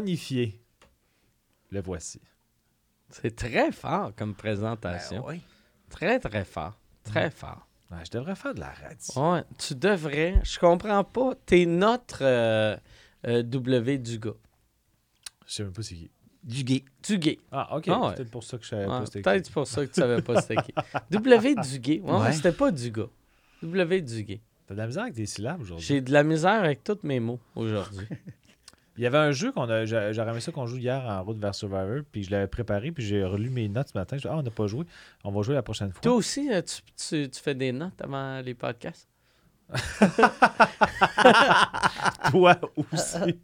Bonifié. Le voici. C'est très fort comme présentation. Ben oui. Très, très fort. Très fort. Ouais, je devrais faire de la radio. Ouais, tu devrais. Je comprends pas. T'es notre euh, euh, W Dugas. Je sais même pas c'est qui. Du gay. Duguay. Ah, ok. Ah ouais. Peut-être pour ça que je savais Ouais, pas c'était qui. pour ça que tu savais pas c'était qui. W Duguay. Ouais, Ouais. c'était pas Dugas. W Duguay. T'as de la misère avec des syllabes aujourd'hui. J'ai de la misère avec tous mes mots aujourd'hui. Il y avait un jeu qu'on a. j'a- J'aurais aimé ça qu'on joue hier en route vers Survivor, puis je l'avais préparé, puis j'ai relu mes notes ce matin. Je dis, ah, on n'a pas joué. On va jouer la prochaine fois. Toi aussi, euh, tu, tu- tu fais des notes avant les podcasts? Toi aussi.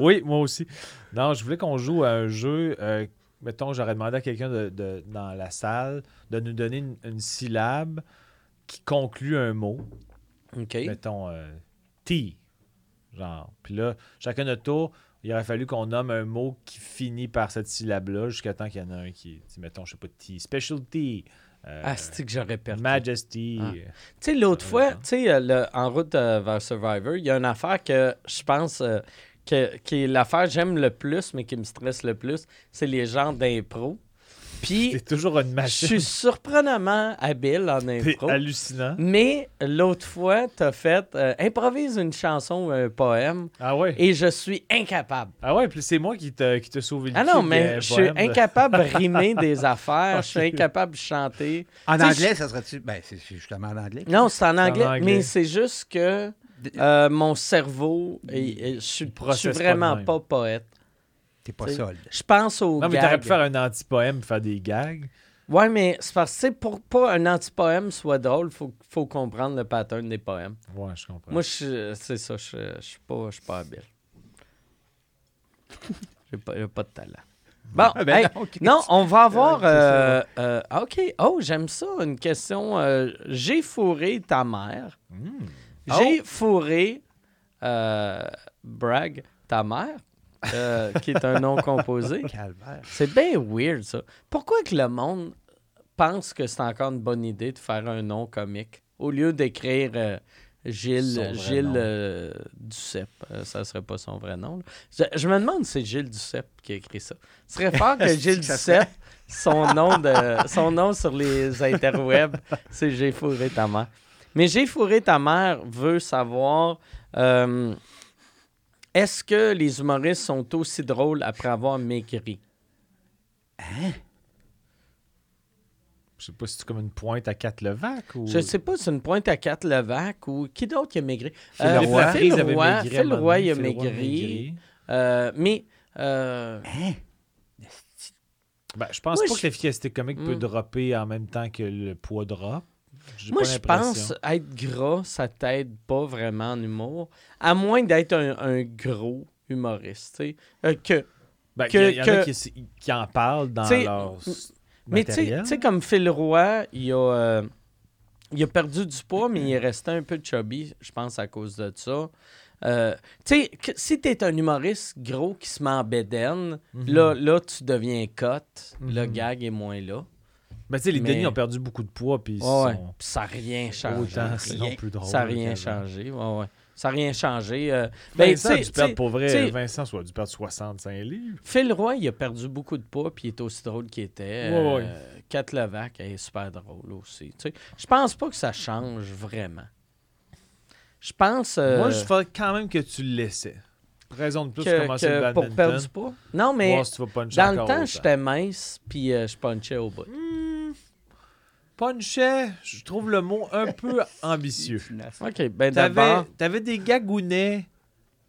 oui, moi aussi. Non, je voulais qu'on joue à un jeu. euh, mettons, j'aurais demandé à quelqu'un de, de- dans la salle de nous donner une, une syllabe qui conclut un mot. OK. Mettons euh, T. Genre. Puis là, chacun notre tour, il aurait fallu qu'on nomme un mot qui finit par cette syllabe-là jusqu'à temps qu'il y en a un qui. Mettons, je sais pas, T. Specialty. euh, Ah, c'est que j'aurais perdu. Majesty. Ah. Tu sais, l'autre fois, tu sais, euh, en route euh, vers Survivor, il y a une affaire que je pense euh, que, qui est l'affaire que j'aime le plus, mais qui me stresse le plus, c'est les gens d'impro. Puis, C'est toujours une je machine. suis surprenamment habile en C'est impro. hallucinant. Mais l'autre fois, tu as fait euh, improvise une chanson ou un poème Ah ouais? et je suis incapable. Ah ouais, puis c'est moi qui te, qui te sauvé le Ah non, mais euh, je suis incapable de rimer des affaires, je suis incapable de chanter. En anglais, ça serait-tu? Ben, c'est justement en anglais. Non, c'est en anglais, anglais. mais c'est juste que euh, mon cerveau, je suis, je pas vraiment pas poète. T'es pas c'est- solde. Je pense au Non, mais t'aurais pu faire un anti-poème faire des gags. Ouais, mais c'est parce que pour pas un anti-poème soit drôle, il faut, faut comprendre le pattern des poèmes. Ouais, je comprends. Moi, c'est ça, je je suis pas, je suis pas habile. J'ai pas, j'ai pas de talent. Bon, Ah, ben hey, non, on va avoir. C'est euh, euh, OK. Oh, j'aime ça. Une question. euh, J'ai fourré ta mère. Hmm. J'ai fourré. euh, brag, ta mère, euh, qui est un nom composé. C'est bien weird, ça. Pourquoi que le monde pense que c'est encore une bonne idée de faire un nom comique au lieu d'écrire euh, Gilles, Gilles euh, Duceppe? Euh, ça serait pas son vrai nom. Je, je me demande si c'est Gilles Duceppe qui a écrit ça. Ce serait fort que Gilles Duceppe, son nom, de, son nom sur les interwebs, c'est J'ai fourré ta mère. Mais J'ai fourré ta mère veut savoir est-ce que les humoristes sont aussi drôles après avoir maigri? Je sais pas si c'est comme une pointe à quatre levaques ou. Je sais pas, c'est une pointe à quatre Levac ou qui d'autre qui a maigri? Phil Euh, Roy. Phil maigri Phil Roy, il a maigri. Euh, mais euh, Hein? Ben, je pense Moi, pas je- que l'efficacité comique peut Hmm. dropper en même temps que le poids drop. Moi, je pense être gras, ça t'aide pas vraiment en humour, à moins d'être un, un gros humoriste. Euh, que, Ben, que- il y, en a que- qui, qui en parlent dans T'sais, leur mais tu sais- comme Phil Roy, il a, euh, il a perdu du poids, mais il est resté un peu chubby, je pense, à cause de ça. Euh, tu sais, si t'es un humoriste gros qui se met en bédaine, Mhm. là, là, tu deviens cut. Le Mhm. gag est moins là. Ben, tu sais, les mais- Denis ont perdu beaucoup de poids, puis ils Ouais, ouais. sont Puis ça n'a rien changé. autant, sinon Rien. plus drôles. Ça n'a rien changé. Ouais, ouais. Ça n'a rien changé. euh, ben, Vincent tu a sais- dû tu perdre sais, pour vrai. Vincent soit dû perdre 65 livres. Phil Roy, il a perdu beaucoup de poids, puis il est aussi drôle qu'il était. Ouais, ouais. Euh, Kat Levac, elle est super drôle aussi. Tu sais, je pense pas que ça change vraiment. Je pense euh, Moi, je ferais quand même que tu le laissais. Raison de plus que, pour commencer que le pour perdre du poids. Non, mais voir si tu vas puncher dans le temps, j'étais mince, puis euh, je punchais au bout. Hmm, Punchait, je trouve le mot un peu ambitieux. OK, ben T'avais d'abord... avais des gagounets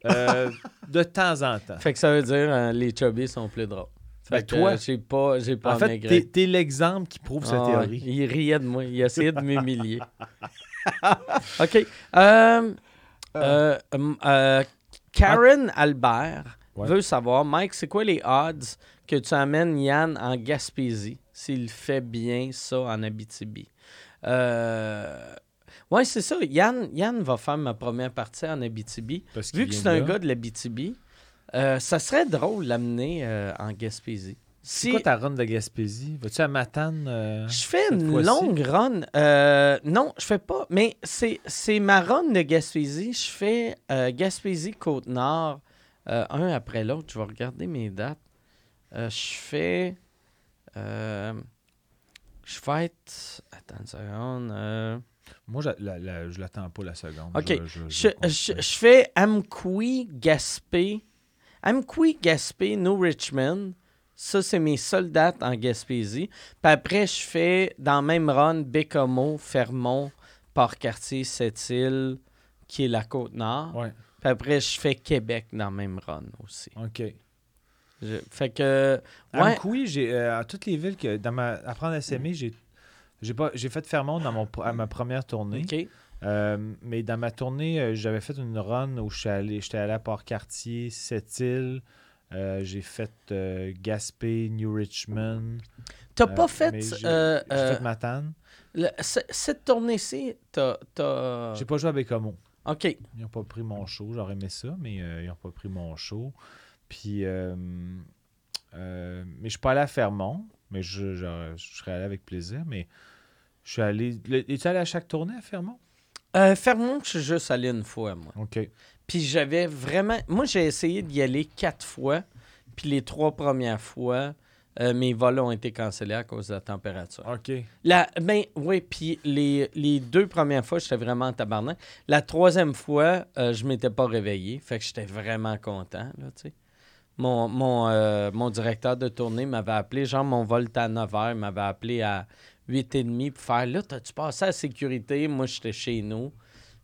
euh, de temps en temps. Fait que ça veut dire euh, les chubbies sont plus drôles. Fait Ben, que, toi- euh, j'ai pas, j'ai pas En fait, maigré. t'es t'es l'exemple qui prouve cette Ah théorie. Il riait de moi. Il essayait de m'humilier. OK. Euh, euh, hum, euh, Karen Albert Ouais. veut savoir, Mike, c'est quoi les odds que tu amènes Yann en Gaspésie s'il fait bien ça en Abitibi? Euh, ouais, c'est ça. Yann, Yann va faire ma première partie en Abitibi. Parce Vu que c'est un gars de l'Abitibi, euh, ça serait drôle l'amener euh, en Gaspésie. C'est quoi ta run de Gaspésie? Vas-tu à Matane? euh, je fais une longue run. Euh, non, je fais pas. Mais c'est c'est ma run de Gaspésie. Je fais euh, Gaspésie, Côte-Nord, euh, un après l'autre. Je vais regarder mes dates. Je fais. je fête. Attends une seconde. Moi, je, la, la- je l'attends pas la seconde. Ok. Je, je- fais Amqui, Gaspé. Amqui, Gaspé, New Richmond. Ça, c'est mes seules dates en Gaspésie. Puis après, je fais dans le même run Bécomo, Fermont, Port-Cartier, Sept-Îles, qui est la Côte-Nord. Ouais, Puis après, je fais Québec dans le même run aussi. OK. Je- fait que. Ouais. Amkoui, j'ai euh, à toutes les villes que dans ma apprendre à s'aimer, j'ai j'ai pas j'ai fait Fermont dans mon à ma première tournée. OK. Euh, mais dans ma tournée, euh, j'avais fait une run où je suis allé, j'étais allé à Port-Cartier, Sept-Îles. Euh, j'ai fait euh, Gaspé, New Richmond. T'as Euh, pas fait. J'ai fait Matane. le- cette tournée-ci, t'as. J'ai pas joué à Bécomo. OK. Ils n'ont pas pris mon show. J'aurais aimé ça, mais ils n'ont pas pris mon show. Puis, mais je suis pas allé à Fermont, mais je, je, je serais allé avec plaisir. Mais je suis allé. Es-tu allé à chaque tournée à Fermont? Euh, Fermont, je suis juste allé une fois, moi. OK. Puis j'avais vraiment. Moi, j'ai essayé d'y aller quatre fois. Puis les trois premières fois, euh, mes vols ont été cancellés à cause de la température. OK. La, ben oui, puis les, les deux premières fois, j'étais vraiment en tabarnak. La troisième fois, euh, je m'étais pas réveillé. Fait que j'étais vraiment content, là, tu sais. Mon, mon, euh, mon directeur de tournée m'avait appelé, genre mon vol était à 9h, il m'avait appelé à 8h30 pour faire là, t'as-tu passé à la sécurité? Moi, j'étais chez nous.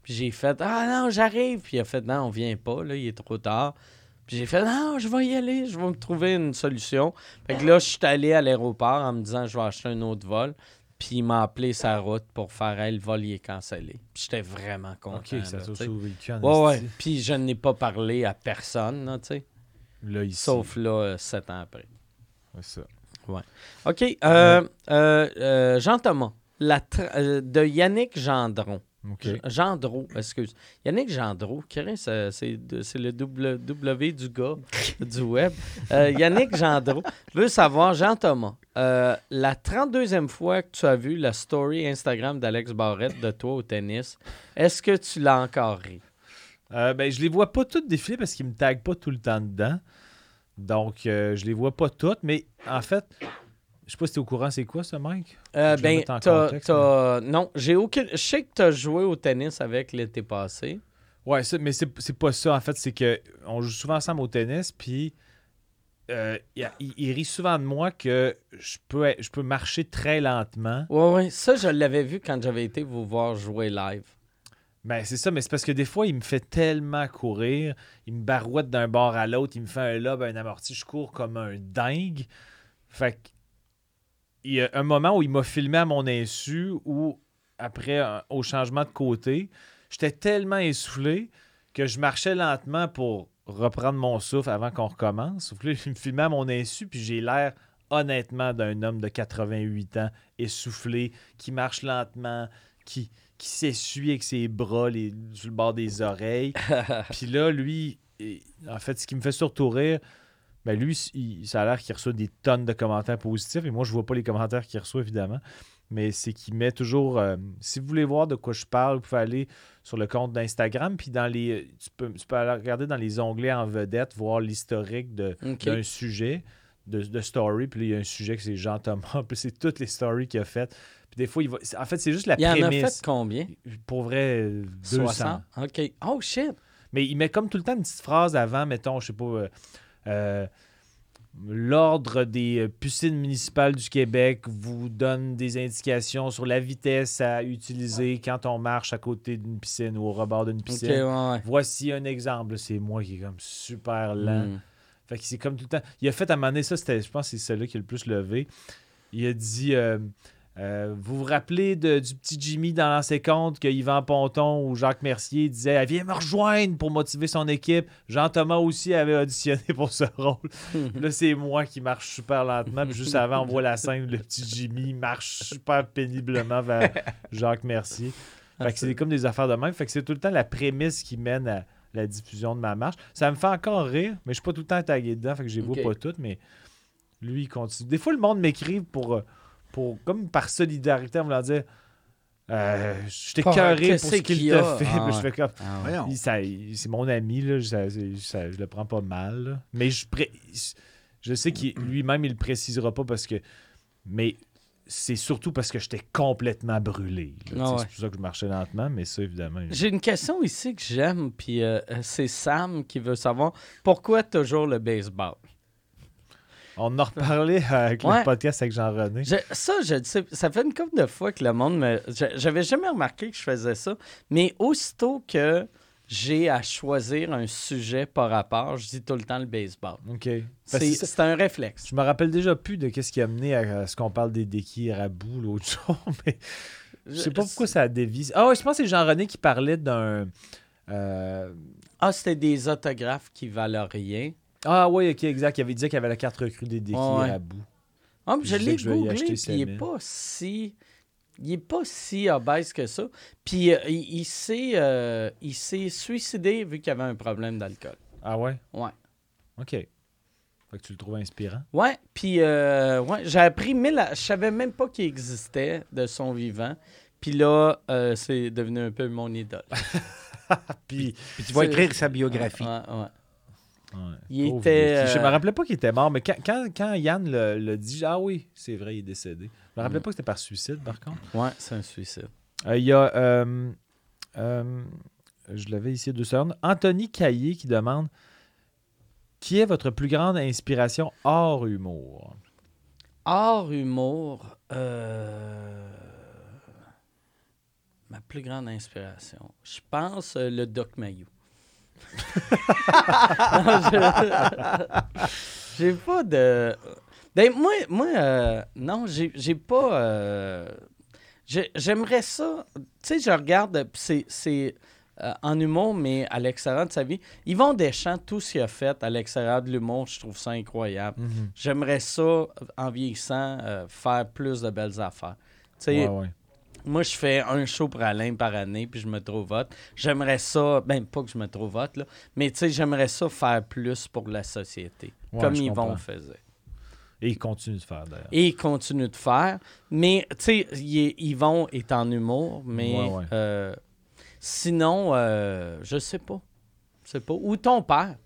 Puis j'ai fait Ah non, j'arrive. Puis il a fait Non, on vient pas, là, il est trop tard. Puis j'ai fait Non, je vais y aller, je vais me trouver une solution. Fait que là, je suis allé à l'aéroport en me disant Je vais acheter un autre vol. Puis il m'a appelé sa route pour faire Hey, le vol il est cancellé. Puis j'étais vraiment content. OK, ça t'a sauvé le cul Ouais, ouais. Puis je n'ai pas parlé à personne, là, tu sais. Là, ici. Sauf là, euh, sept ans après. C'est ça. OK. euh, euh, euh, Jean-Thomas, la tra- de Yannick Gendron. OK. G- Gendreau, excuse. Yannick Gendreau, c'est c'est le double- W du gars du web. Euh, Yannick Gendreau veut savoir, Jean-Thomas, euh, la 32e fois que tu as vu la story Instagram d'Alex Barrette de toi au tennis, est-ce que tu l'as encore ri? Euh, ben, je les vois pas toutes défiler parce qu'ils me taguent pas tout le temps dedans. Donc, euh, je les vois pas toutes. Mais en fait, je sais pas si t'es au courant, c'est quoi ce mec? Euh, ben, t'as- t'as- non, j'ai aucune. Je sais que tu as joué au tennis avec l'été passé. Ouais, ça, mais c'est c'est pas ça. En fait, c'est que on joue souvent ensemble au tennis, puis euh, il, il- il rit souvent de moi que je peux, je peux marcher très lentement. Ouais, ouais. Ça, je l'avais vu quand j'avais été vous voir jouer live. Ben, c'est ça, mais c'est parce que des fois, il me fait tellement courir. Il me barouette d'un bord à l'autre. Il me fait un lob, un amorti. Je cours comme un dingue. Fait que, il y a un moment où il m'a filmé à mon insu, où, après, un- au changement de côté, j'étais tellement essoufflé que je marchais lentement pour reprendre mon souffle avant qu'on recommence. Que là, il me filmait à mon insu, puis j'ai l'air honnêtement d'un homme de 88 ans, essoufflé, qui marche lentement, qui, qui s'essuie avec ses bras les, sur le bord des oreilles. Puis là, lui, en fait, ce qui me fait surtout rire, ben lui, il- ça a l'air qu'il reçoit des tonnes de commentaires positifs. Et moi, je vois pas les commentaires qu'il reçoit, évidemment. Mais c'est qu'il met toujours. euh, si vous voulez voir de quoi je parle, vous pouvez aller sur le compte d'Instagram. Puis dans les. Tu peux, tu peux aller regarder dans les onglets en vedette, voir l'historique d'un sujet, de, de story. Puis là, il y a un sujet que c'est Jean Thomas. Puis c'est toutes les stories qu'il a faites. Puis des fois, il va. En fait, c'est juste la Il en a prémisse. fait combien? Pour vrai, euh, 200. 60. OK. Oh, shit. Mais il met comme tout le temps une petite phrase avant, mettons, je sais pas, euh, l'ordre des euh, piscines municipales du Québec vous donne des indications sur la vitesse à utiliser quand on marche à côté d'une piscine ou au rebord d'une piscine. ouais, ouais. Voici un exemple. C'est moi qui est comme super lent. Hmm. Fait que c'est comme tout le temps. Il a fait à un moment donné, ça, c'était, je pense que c'est celui qui a le plus levé. Il a dit euh, euh, Vous vous rappelez de- du petit Jimmy dans l'ancien compte que Yvan Ponton ou Jacques Mercier disait Ah, Viens me rejoindre pour motiver son équipe. Jean-Thomas aussi avait auditionné pour ce rôle. Là, c'est moi qui marche super lentement. Puis juste avant, on voit la scène où le petit Jimmy marche super péniblement vers Jacques Mercier. Fait que c'est comme des affaires de même. Fait que c'est tout le temps la prémisse qui mène à la diffusion de ma marche. Ça me fait encore rire, mais je suis pas tout le temps tagué dedans, fait que je les vois pas toutes, mais lui, il continue. Des fois, le monde m'écrit pour, euh, pour comme par solidarité, en voulant dire Euh, J'étais Pas- carré pour ce qu'il qu'il y te a? fait. Ah mais je fais comme. Ah C'est mon ami, là, ça- c'est- ça- je le prends pas mal. là. Mais je, pré- je sais qu'il lui-même, il le précisera pas parce que. Mais c'est surtout parce que j'étais complètement brûlé. Ah ouais. C'est pour ça que je marchais lentement, mais ça, évidemment. J'ai une question ici que j'aime, puis euh, c'est Sam qui veut savoir pourquoi toujours le baseball? On en reparlé avec Ouais. le podcast avec Jean-René. Je- ça, je ça fait une couple de fois que le monde me. je- J'avais jamais remarqué que je faisais ça, mais aussitôt que j'ai à choisir un sujet par rapport, je dis tout le temps le baseball. OK. C'est un réflexe. Je me rappelle déjà plus de qu'est-ce qui a mené à, ce qu'on parle des déquis rabou l'autre jour, mais je sais pas pourquoi ça a dévié. Ah je pense que c'est Jean-René qui parlait d'un... euh, Ah, c'était des autographes qui valent rien. Ah oui, ok, exact. Il avait dit qu'il avait la carte recrue des déquis Ouais. rabou. Ah, Je l'ai googlé, puis il est 5000. pas si... Il est pas si obèse que ça. Puis euh, il, il s'est euh, il s'est suicidé vu qu'il avait un problème d'alcool. Ah ouais? Ouais. OK. Fait que tu le trouves inspirant. Ouais, puis euh, ouais, j'ai appris mille... à- Je savais même pas qu'il existait de son vivant. Puis là, euh, c'est devenu un peu mon idole. Puis, Puis tu vas écrire sa biographie. Ouais, ouais. Ouais, Il était. Je euh, me rappelais pas qu'il était mort, mais quand, quand, quand Yann le, le dit, ah oui, c'est vrai, il est décédé. Je me rappelais Mm. pas que c'était par suicide, par contre. Ouais, c'est un suicide. Euh, Il y a, euh, euh, je l'avais ici deux secondes, Anthony Caillé qui demande Qui est votre plus grande inspiration hors humour? Hors humour, euh, ma plus grande inspiration, je pense euh, le Doc Mayou. J'ai pas de. Ben, moi, moi euh, non, j'ai pas. euh, j'ai- J'aimerais ça. Tu sais, je regarde, c'est- euh, en humour, mais à l'extérieur de sa vie. Yvon Deschamps, tout ce qu'il a fait à l'extérieur de l'humour, je trouve ça incroyable. J'aimerais ça, en vieillissant, euh, faire plus de belles affaires. Tu sais, Ouais, ouais. Moi, je fais un show pour Alain par année, puis je me trouve hot. J'aimerais ça, ben pas que je me trouve hot, là, mais tu sais, j'aimerais ça faire plus pour la société, Ouais, comme Yvon faisait. Et il continue de faire d'ailleurs. Et il continue de faire. Mais, tu sais, Yvon est en humour, mais Ouais, ouais. euh, sinon, euh, je sais pas. Je sais pas. Ou ton père.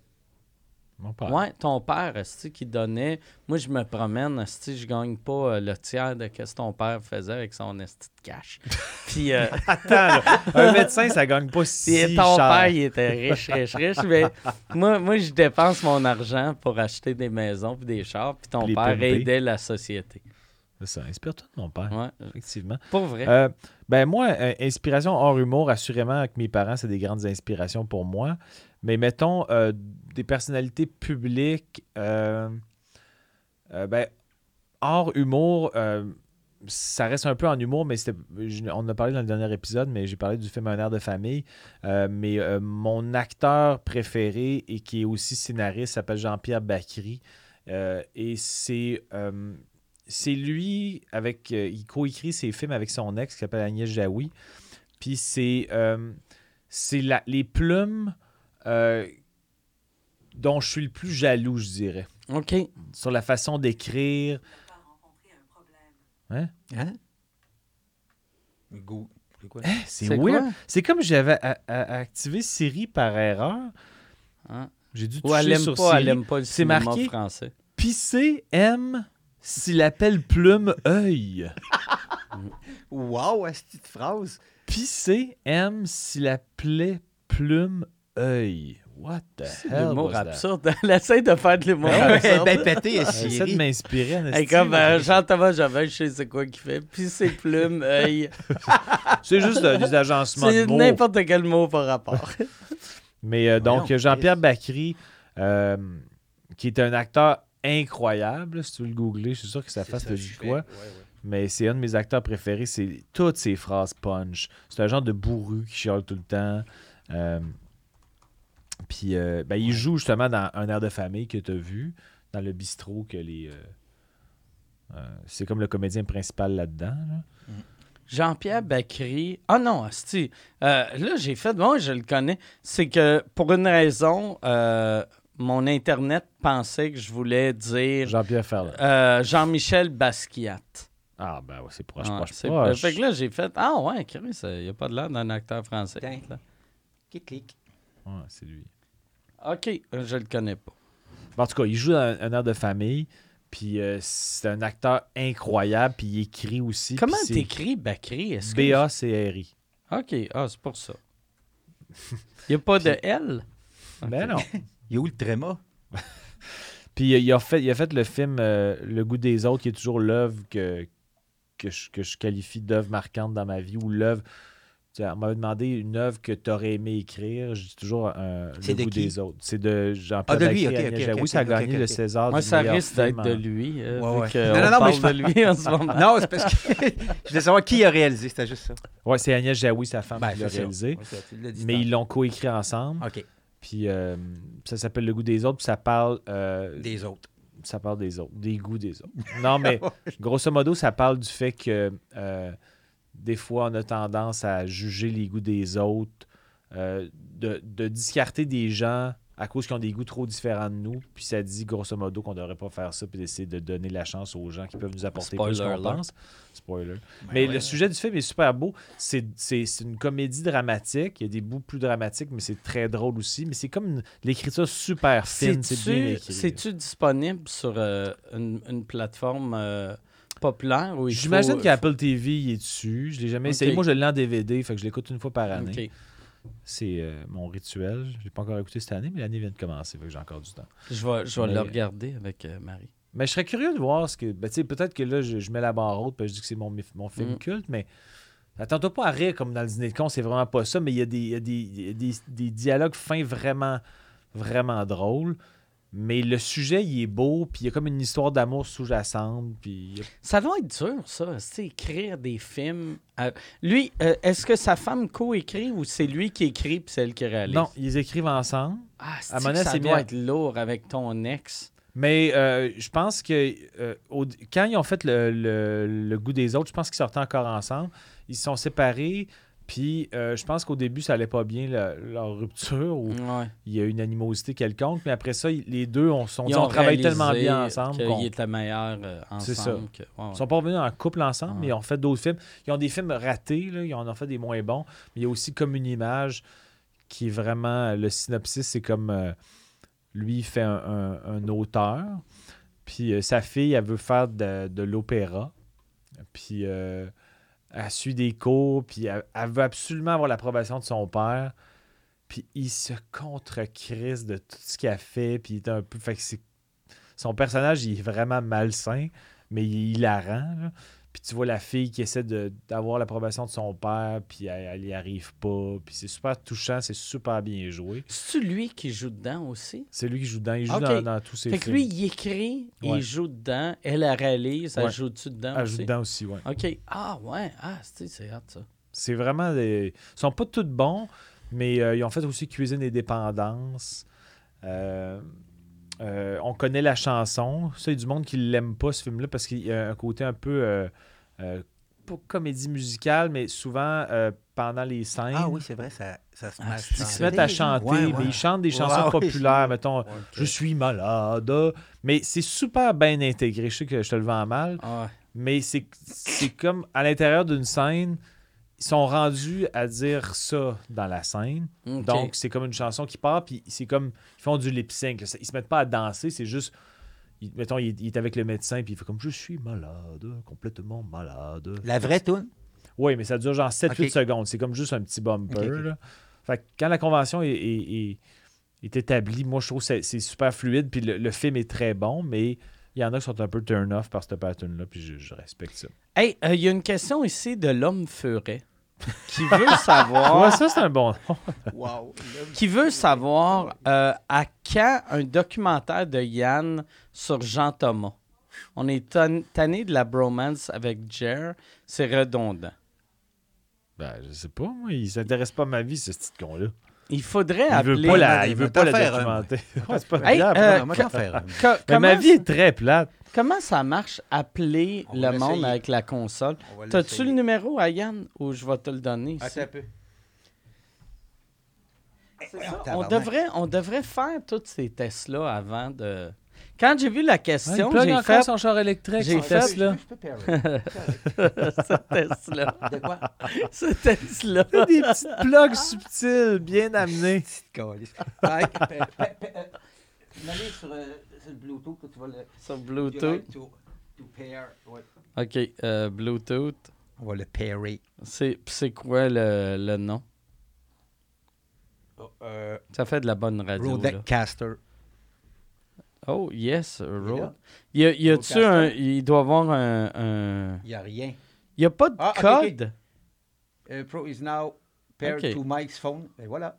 Mon père. Ouais, ton père, esti, qui donnait. Moi, je me promène, esti, je gagne pas euh, le tiers de ce que ton père faisait avec son esti de cash. Puis, euh, Attends, là, un médecin, ça gagne pas si puis ton cher. père, il était riche, riche, riche. Mais moi, moi, je dépense mon argent pour acheter des maisons puis des chars. Puis ton les père aidait la société. Ça, inspire-toi de mon père, Ouais, effectivement. pour vrai. Euh, ben moi, euh, inspiration hors humour, assurément que mes parents, c'est des grandes inspirations pour moi. Mais mettons euh, des personnalités publiques, euh, euh, ben, hors humour, ça reste un peu en humour, mais on en a parlé dans le dernier épisode, mais j'ai parlé du film Un air de famille. Mais mon acteur préféré et qui est aussi scénariste s'appelle Jean-Pierre Bacry. Et c'est c'est lui avec il coécrit ses films avec son ex qui s'appelle Agnès Jaoui. Puis c'est c'est les plumes euh, dont je suis le plus jaloux, je dirais, OK. sur la façon d'écrire. Hein? Hein? Go. C'est quoi? Hein? C'est weird. comme j'avais activé Siri par erreur. Hein? J'ai dû Ou elle toucher aime sur pas, elle aime pas le C'est cinéma marqué? français. Pisser aime s'il appelle plume œil. Wow, cette petite phrase. Pisser aime s'il appelait plume œil. What the C'est hell that? absurde. Elle essaie de faire de l'humour Elle est absurde. bien pétée, à Elle essaie de m'inspirer. Elle comme euh, Jean-Thomas Javel, je sais c'est quoi qu'il fait. Puis ses plumes, œil. C'est juste euh, des agencements de C'est mots. n'importe quel mot par rapport. Mais euh, donc, Jean-Pierre Bacry, euh, qui est un acteur incroyable, si tu veux le googler, je suis sûr que ça fasse le quoi. Ouais, ouais. Mais c'est un de mes acteurs préférés. C'est toutes ses phrases punch. C'est un genre de bourru qui chiale tout le temps. Puis euh, ben, il joue justement dans Un air de famille que tu as vu, dans le bistrot que les. euh, euh, c'est comme le comédien principal là-dedans. là. Jean-Pierre Bacry. Ah non, asti. Euh, là, j'ai fait. Moi, je le connais. C'est que pour une raison, euh, mon Internet pensait que je voulais dire Jean-Pierre Ferland. euh, Jean-Michel Basquiat. Ah, ben ouais, c'est proche, Ouais, proche, c'est- proche. Fait que là, j'ai fait Ah ouais, Chris, il n'y a pas de l'air d'un acteur français. Tiens. là. Clic, clic. Ouais, c'est lui. OK, euh, je le connais pas. En tout cas, il joue dans un air de famille, puis euh, c'est un acteur incroyable, puis il écrit aussi. Comment t'écris Bakri? Est-ce que... B-A-C-R-I. OK, ah, c'est pour ça. Il n'y a pas de L? Ben non. Il est où le tréma? Puis euh, il a, fait, il a fait le film euh, Le goût des autres, qui est toujours l'œuvre que, que, je, que je qualifie d'œuvre marquante dans ma vie, ou l'œuvre. On m'avait demandé une œuvre que tu aurais aimé écrire. Je dis toujours euh, C'est Le de goût qui? des autres. C'est de Jean-Pierre Ah, de lui, Bacri, ok, Agnès ok, Jaoui. ok, ça a gagné le. César. Moi, du ça risque d'être de lui, euh, Ouais, vu ouais. qu'on Non, non, non, mais parle je de lui en ce moment. Non, c'est parce que je voulais savoir qui a réalisé, c'était juste ça. Ouais, c'est Agnès Jaoui, sa femme, Ben, qui l'a réalisé. Dit Mais ils l'ont coécrit ensemble. OK, Puis euh, ça s'appelle Le goût des autres. Puis ça parle, euh, des autres. ça parle des autres, des goûts des autres. Non, mais grosso modo, ça parle du fait que euh, des fois, on a tendance à juger les goûts des autres, euh, de, de discarter des gens à cause qu'ils ont des goûts trop différents de nous. Puis ça dit grosso modo qu'on ne devrait pas faire ça, puis d'essayer de donner la chance aux gens qui peuvent nous apporter plus Spoiler qu'on alert. pense. Spoiler. Ben Mais ouais. le sujet du film est super beau. C'est c'est- c'est une comédie dramatique. Il y a des bouts plus dramatiques, mais c'est très drôle aussi. Mais c'est comme une- l'écriture super fine. C'est bien C'est-tu écrit. c'est-tu disponible sur euh, une, une plateforme euh, populaire? où il J'imagine faut- qu'Apple TV il est dessus. Je l'ai jamais essayé. Moi, je l'ai en DVD, fait que je l'écoute une fois par année. C'est euh, mon rituel. Je l'ai pas encore écouté cette année, mais l'année vient de commencer, fait que j'ai encore du temps. Je vais, je vais Mais- le regarder avec euh, Marie. Mais je serais curieux de voir ce que. Ben, peut-être que là, je, je mets la barre haute, puis je dis que c'est mon, mon film Mm. culte, mais attends-toi pas à rire comme dans le dîner de con, c'est vraiment pas ça, mais il y a des, y a des, y a des, des dialogues fins vraiment, vraiment drôles. Mais le sujet, il est beau, puis il y a comme une histoire d'amour sous-jacente, puis Ça doit être dur, ça, c'est écrire des films. à- Lui, euh, est-ce que sa femme co-écrit ou c'est lui qui écrit puis c'est elle qui réalise? Non, ils écrivent ensemble. Ah, À ça doit être lourd avec ton ex? Mais euh, je pense que euh, au- quand ils ont fait le, le- le goût des autres, je pense qu'ils sortaient encore ensemble. Ils se sont séparés. Puis euh, je pense qu'au début, ça allait pas bien la- leur rupture ou Ouais. il y a une animosité quelconque. Mais après ça, les deux on, sont dit, on travaille tellement bien ensemble. qu'on- Qu'il était meilleur euh, C'est ensemble. que- ouais, ouais. Ils sont pas revenus en couple ensemble, mais ils ont fait d'autres films. Ils ont des films ratés, là, ils en ont fait des moins bons. Mais il y a aussi comme une image qui est vraiment. Le synopsis, c'est comme. euh, lui, il fait un, un- un auteur. Puis euh, sa fille, elle veut faire de, de l'opéra. Puis euh, elle suit des cours. Puis elle, veut absolument avoir l'approbation de son père. Puis il se contre-crise de tout ce qu'il a fait. Puis il est un peu. Fait son personnage, il est vraiment malsain mais il est. Puis tu vois la fille qui essaie d'avoir l'approbation de son père, puis elle, elle y arrive pas. Puis c'est super touchant, c'est super bien joué. C'est-tu lui qui joue dedans aussi? C'est lui qui joue dedans. Il joue dans, dans tous ses Fait que films. lui, il écrit, Ouais. il joue dedans, elle la réalise, elle Ouais. joue-tu dedans elle joue aussi? dedans aussi, ouais. OK. Ah, ouais. Ah, c'est c'est hot, ça. C'est vraiment des... Ils sont pas tous bons, mais euh, ils ont fait aussi Cuisine et dépendance. Euh, euh, on connaît la chanson. Ça, il y a du monde qui l'aime pas, ce film-là, parce qu'il y a un côté un peu... euh, euh, pas comédie musicale, mais souvent euh, pendant les scènes. Ah oui, c'est vrai, ça, ça se met Ah, Ils se mettent à chanter, Ouais, ouais. mais ils chantent des chansons ouais, populaires, mettons Je suis malade. Mais c'est super bien intégré. Je sais que je te le vends mal, Ah, mais c'est c'est comme à l'intérieur d'une scène, ils sont rendus à dire ça dans la scène. Donc, c'est comme une chanson qui part, puis c'est comme. Ils font du lip sync. Ils se mettent pas à danser, c'est juste. il- mettons, il, il est avec le médecin, puis il fait comme Je suis malade, complètement malade. La vraie toune? Oui, mais ça dure genre 7-8 Ok. secondes. C'est comme juste un petit bumper. Là. Fait que quand la convention est, est- est- est établie, moi, je trouve que c'est- c'est super fluide. Puis le, le film est très bon, mais il y en a qui sont un peu turn-off par ce pattern-là. Puis je, je respecte ça. Hey, euh, il y a une question ici de l'homme furet qui veut savoir, Ouais, ça, c'est un bon nom. Wow. qui veut savoir euh, à quand un documentaire de Yann sur Jean Thomas? On est tan- tanné de la bromance avec Jer, c'est redondant. Ben, je sais pas, moi. Il s'intéresse pas à ma vie, ce petit con-là. Il faudrait Il veut appeler. pas la, il veut veut pas la faire un, documenter. Ouais, c'est pas Hey, grave. euh, moi, faire Mais ma vie est très plate. comment ça marche appeler On le monde avec la console? T'as-tu le numéro à Yann ou je vais te le donner ici? Attends un peu. C'est ça. On devrait, on devrait faire tous ces tests-là avant de. Quand j'ai vu la Ouais, il question, plug j'ai encore fait son char électrique, j'ai fait- Tesla. Je peux parer. ce Tesla. De quoi? Ce Tesla. Des petites plugs subtiles, bien amenés. Petite. Ouais, pa- euh, M'aller sur, euh, sur le Bluetooth, tu vas le. Sur Bluetooth. Ouais. OK, euh, Bluetooth. On va le pairer. C'est quoi le, le nom? Oh, euh, Ça fait de la bonne radio. Rodecaster. Oh, yes, est Rode. là. Y a, y a-tu Rodecaster. un. Il doit y avoir un. un... Il n'y a rien. Y a pas de Ah, code? Euh, Pro is now paired to Mike's phone. Et voilà.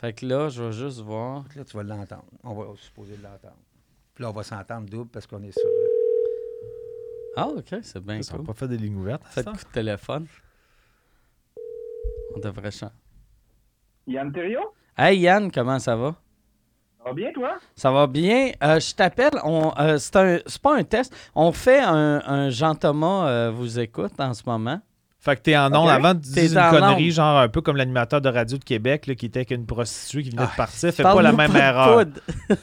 Fait que là, je vais juste voir. Là, tu vas l'entendre. On va supposer l'entendre. Puis là, on va s'entendre double parce qu'on est sur. euh, Ah, OK, c'est bien cool. pas fait des lignes ouvertes. Faites ça? coup de téléphone. On devrait chanter. Yann Thériault? Hey Yann, comment ça va? Ça va bien, toi? Ça va bien. Euh, je t'appelle. Euh, c'est, un- c'est pas un test. On fait un, un Jean-Thomas euh, vous écoute en ce moment. Fait que t'es en onde Ok. avant de dire une connerie, onde. genre un peu comme l'animateur de radio de Québec là, qui était avec une prostituée qui venait Ah, de partir. Fais pas la même de erreur.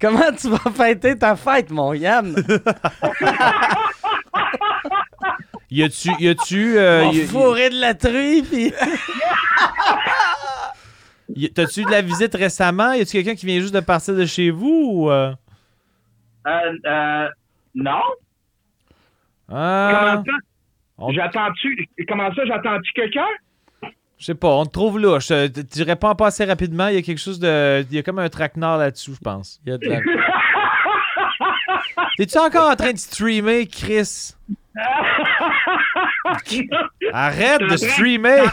comment tu vas fêter ta fête, mon Yann? Y a-tu. Y a-tu. euh, On y de la truie, puis... T'as-tu eu de la visite récemment? Y a-tu quelqu'un qui vient juste de partir de chez vous? Ou, euh? Euh, euh, non? Ah, Comment ça? On- J'attends-tu? Comment ça, j'attends-tu quelqu'un? je sais pas, on te trouve te- tu réponds pas assez rapidement. Il y a quelque chose de. Il y a comme un traquenard là-dessous, je pense. Il y a de la... T'es-tu encore en train de streamer, Chris? Arrête de streamer!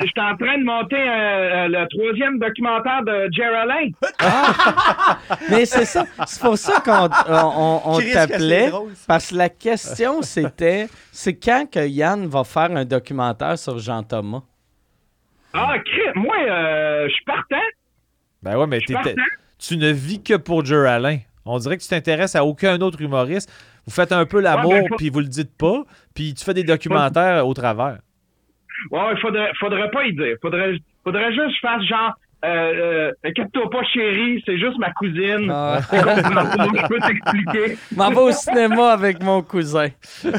Je suis en train de monter euh, euh, le troisième documentaire de Jerry Alain. Mais c'est ça. C'est pour ça qu'on on, on t'appelait. Parce que la question, c'était c'est quand que Yann va faire un documentaire sur Jean-Thomas? Ah, moi, euh, je suis partant. Ben ouais, mais tu ne vis que pour Jer Alain. On dirait que tu t'intéresses à aucun autre humoriste. Vous faites un peu l'amour, Ouais, ben, faut- puis vous le dites pas, puis tu fais des documentaires au travers. Ouais, il faudrait, faudrait pas y dire. Faudrait, faudrait juste que je fasse genre, euh, euh, inquiète-toi pas, chérie, c'est juste ma cousine. Ah. Je peux t'expliquer? Je m'en vais au cinéma avec mon cousin.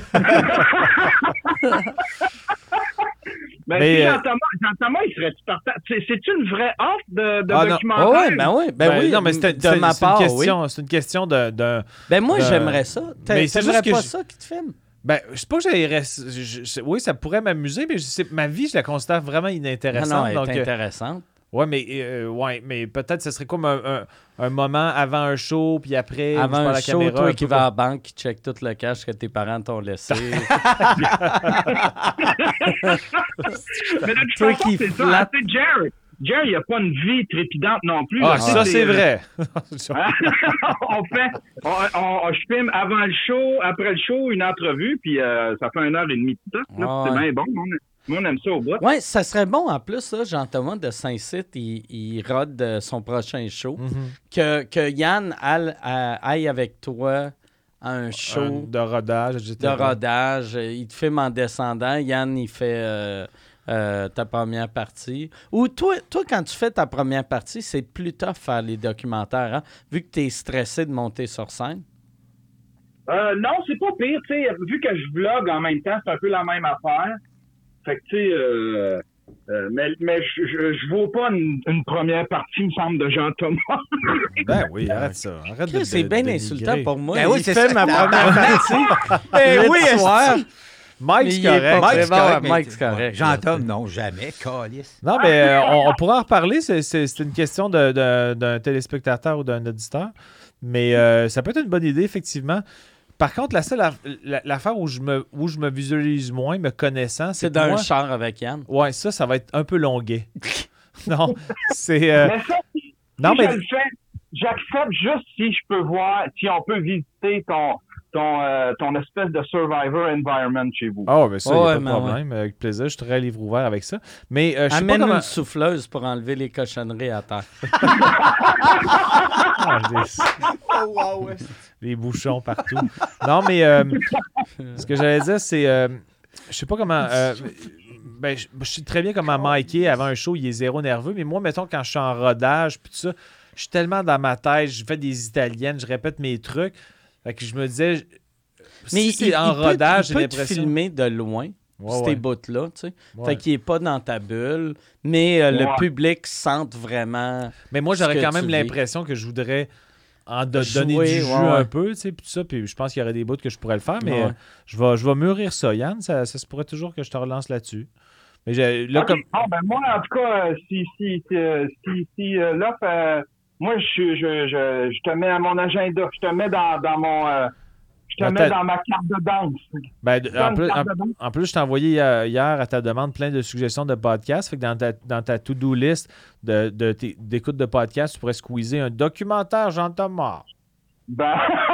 Ben, Mais, si euh, Jean-Thomas, Jean-Thomas, il serait-tu partant? C'est- C'est-tu une vraie offre de, de Ah, non. documentaire? Oh, ouais, ben oui, ben, Ben, oui. non, mais c'est de c'est- ma c'est une part, oui. question, c'est une question de, de- Ben moi, de- j'aimerais ça. T'a- Mais c'est T'aimerais juste que pas je- ça qui te filme? Ben, je sais pas que je- Oui, ça pourrait m'amuser, mais je sais, ma vie, je la considère vraiment Non, inintéressante. non, elle donc, est euh, intéressante. Ouais, mais, euh, ouais, mais peut-être ce serait comme un, un- un moment avant un show, puis après, Avant un la show, caméra. toi un qui vas à la banque, qui check tout le cash que tes parents t'ont laissé. Mais de toute Toi façon, c'est ça. sais, Jerry, Jerry, il a pas une vie trépidante non plus. Ah, là. ça, c'est vrai. on fait, on, on- je filme avant le show, après le show, une entrevue, puis euh, ça fait une heure et demie de temps. là, Ouais. C'est bien bon. On- moi, on aime ça au bout. Ouais, ça serait bon en plus, Jean-Thomas de Saint-Cyte, il, il rode euh, son prochain show. Mhm. Que, que Yann aille, à- aille avec toi à un Un- show de rodage, etc. de rodage. euh, Il te filme en descendant. Yann, il fait euh, euh, ta première partie. Ou toi, toi, quand tu fais ta première partie, c'est plus tough faire les documentaires, hein, vu que tu es stressé de monter sur scène? Euh, non, c'est pas pire. tu sais, Vu que je vlog en même temps, c'est un peu la même affaire. Fait que, tu sais, euh, euh, mais, mais je, je, je vaux pas une, une première partie, il me semble, de Jean-Thomas. Ben oui, arrête ça. Arrête de, Chris, C'est bien de insultant pour moi. Ben oui, c'est fait ça. ma première partie. Ben oui, est-ce soirs. Mike, Mais c'est il est correct. pas- Mike, Ouais, c'est correct. Jean-Tom, non, jamais. Calice. Non, mais euh, on, on pourra en reparler. C'est, une question de- de- d'un téléspectateur ou d'un auditeur. Mais euh, ça peut être une bonne idée, effectivement. Par contre, la seule aff- la- l'affaire où je me où je me visualise moins, me connaissant, c'est dans un moi- char avec Yann. Ouais, ça, ça va être un peu longuet. non, c'est. euh, mais ça, si non, je mais. le fais, j'accepte juste si je peux voir, si on peut visiter ton, ton, euh, ton espèce de survivor environment chez vous. Oh, ben ça, Ouais, a pas de problème. Avec plaisir, je serai livre ouvert avec ça. Mais euh, je pas Amène comment. une souffleuse pour enlever les cochonneries à terre. Ah, des- Les bouchons partout. Non, mais euh, ce que j'allais dire, c'est. euh, je sais pas comment. euh, ben, je, je sais très bien comment Mikey, avant un show, il est zéro nerveux. Mais moi, mettons, quand je suis en rodage, puis tout ça, je suis tellement dans ma tête, je fais des italiennes, je répète mes trucs. Fait que je me disais, Mais si c'est en il peut- rodage, il j'ai peut te l'impression. filmer de loin, Ouais, ces ouais. bouts-là, tu sais. Ouais. Fait qu'il est pas dans ta bulle, mais euh, le public sente vraiment... Mais moi, j'aurais quand même l'impression que je voudrais en de- Jouer, donner du ouais, ouais. un peu, tu sais, puis tout ça. Puis je pense qu'il y aurait des bouts que je pourrais le faire, mais Ouais. euh, je, vais, je vais mûrir ça. Yann, ça, ça se pourrait toujours que je te relance là-dessus. Mais là, Ok. comme. Ben moi, en tout cas, euh, si, si, si, euh, si, si euh, l'offre, euh, moi, je, je, je, je te mets à mon agenda, je te mets dans, dans mon, euh, je te mets dans ma carte de danse. ben, de- en, plus, en- de danse. en plus, je t'ai envoyé hier, à ta demande plein de suggestions de podcasts. Fait que dans ta, dans ta to-do list de, de, d'écoute de podcasts, tu pourrais squeezer un documentaire Jean-Thomas. Ben,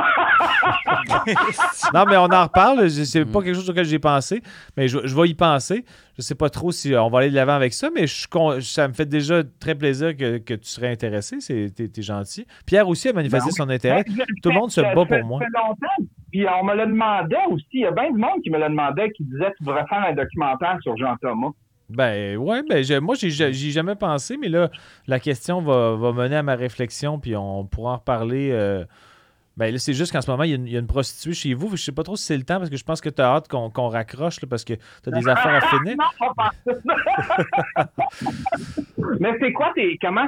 Non, mais on en reparle. C'est pas quelque chose auquel j'ai pensé, mais je, je vais y penser. Je sais pas trop si on va aller de l'avant avec ça, mais je ça me fait déjà très plaisir que, que tu serais intéressé. C'est, t'es, t'es gentil. Pierre aussi a manifesté Ben son intérêt. ben, Tout le monde se bat pour moi. Ça fait longtemps. Puis on me le demandait aussi. Il y a bien du monde qui me le demandait, qui disait tu devrais faire un documentaire sur Jean-Thomas. Ben ouais, ben je- moi j'ai, jamais pensé, mais là, la question va, va mener à ma réflexion, puis on pourra en reparler. euh, Ben là, c'est juste qu'en ce moment, il y, a une, il y a une prostituée chez vous. Je sais pas trop si c'est le temps, parce que je pense que tu as hâte qu'on, raccroche, là, parce que tu as des affaires à finir. Non, pas Mais c'est quoi, t'es, comment,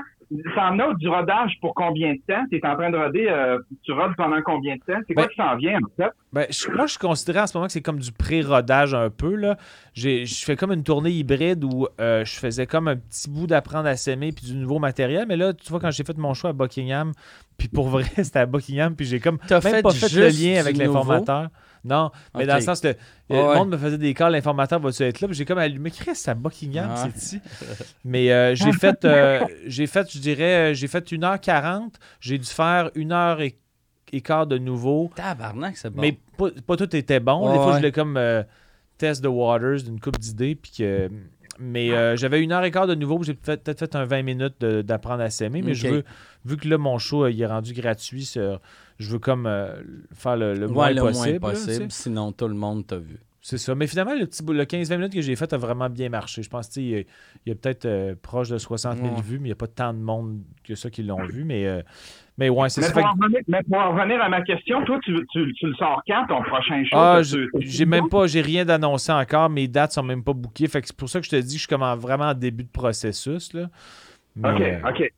t'en as du rodage pour combien de temps? T'es en train de roder, euh, tu rodes pendant combien de temps? C'est quoi Ben- qui s'en vient, en fait? Ben, je- moi, je considérais en ce moment que c'est comme du pré-rodage un peu. Là. J'ai, je fais comme une tournée hybride où euh, je faisais comme un petit bout d'apprendre à s'aimer puis du nouveau matériel. Mais là, tu vois, quand j'ai fait mon choix à Buckingham, puis pour vrai, c'était à Buckingham, puis j'ai comme T'as même fait pas fait le lien avec l'informateur. Non, mais dans le sens que euh, le ouais. monde me faisait des calls, l'informateur va-tu être là? Puis j'ai comme allumé, Chris, à Buckingham, Ouais. c'est ici. Mais euh, j'ai fait, euh, j'ai fait, je dirais, j'ai fait 1h40. J'ai dû faire une heure et, et quart de nouveau. Tabarnak, c'est bon. Mais pas, pas tout était bon. Ouais, Des fois, ouais. je voulais comme euh, test the waters d'une coupe d'idées. Puis que, mais euh, j'avais une heure et quart de nouveau. J'ai peut-être fait un 20 minutes de- d'apprendre à s'aimer. Mais je veux, vu que là, mon show il est rendu gratuit, sur- je veux comme euh, faire le, le Ouais, moins le possible. moins là, possible, sinon tout le monde t'a vu. C'est ça. Mais finalement, le, petit bout- le 15-20 minutes que j'ai fait a vraiment bien marché. Je pense qu'il y a, peut-être euh, proche de 60 000 Ouais. vues, mais il n'y a pas tant de monde que ça qui l'ont vu. Mais, euh, mais ouais, c'est ça. pour, Fait revenir, mais pour en revenir à ma question, toi, tu, tu, tu le sors quand, ton prochain show? Ah, j'ai- même pas, j'ai rien d'annoncé encore. Mes dates sont même pas bookées. Fait que c'est pour ça que je te dis que je suis comme en- vraiment en début de processus. Là. Mais, OK, euh, OK.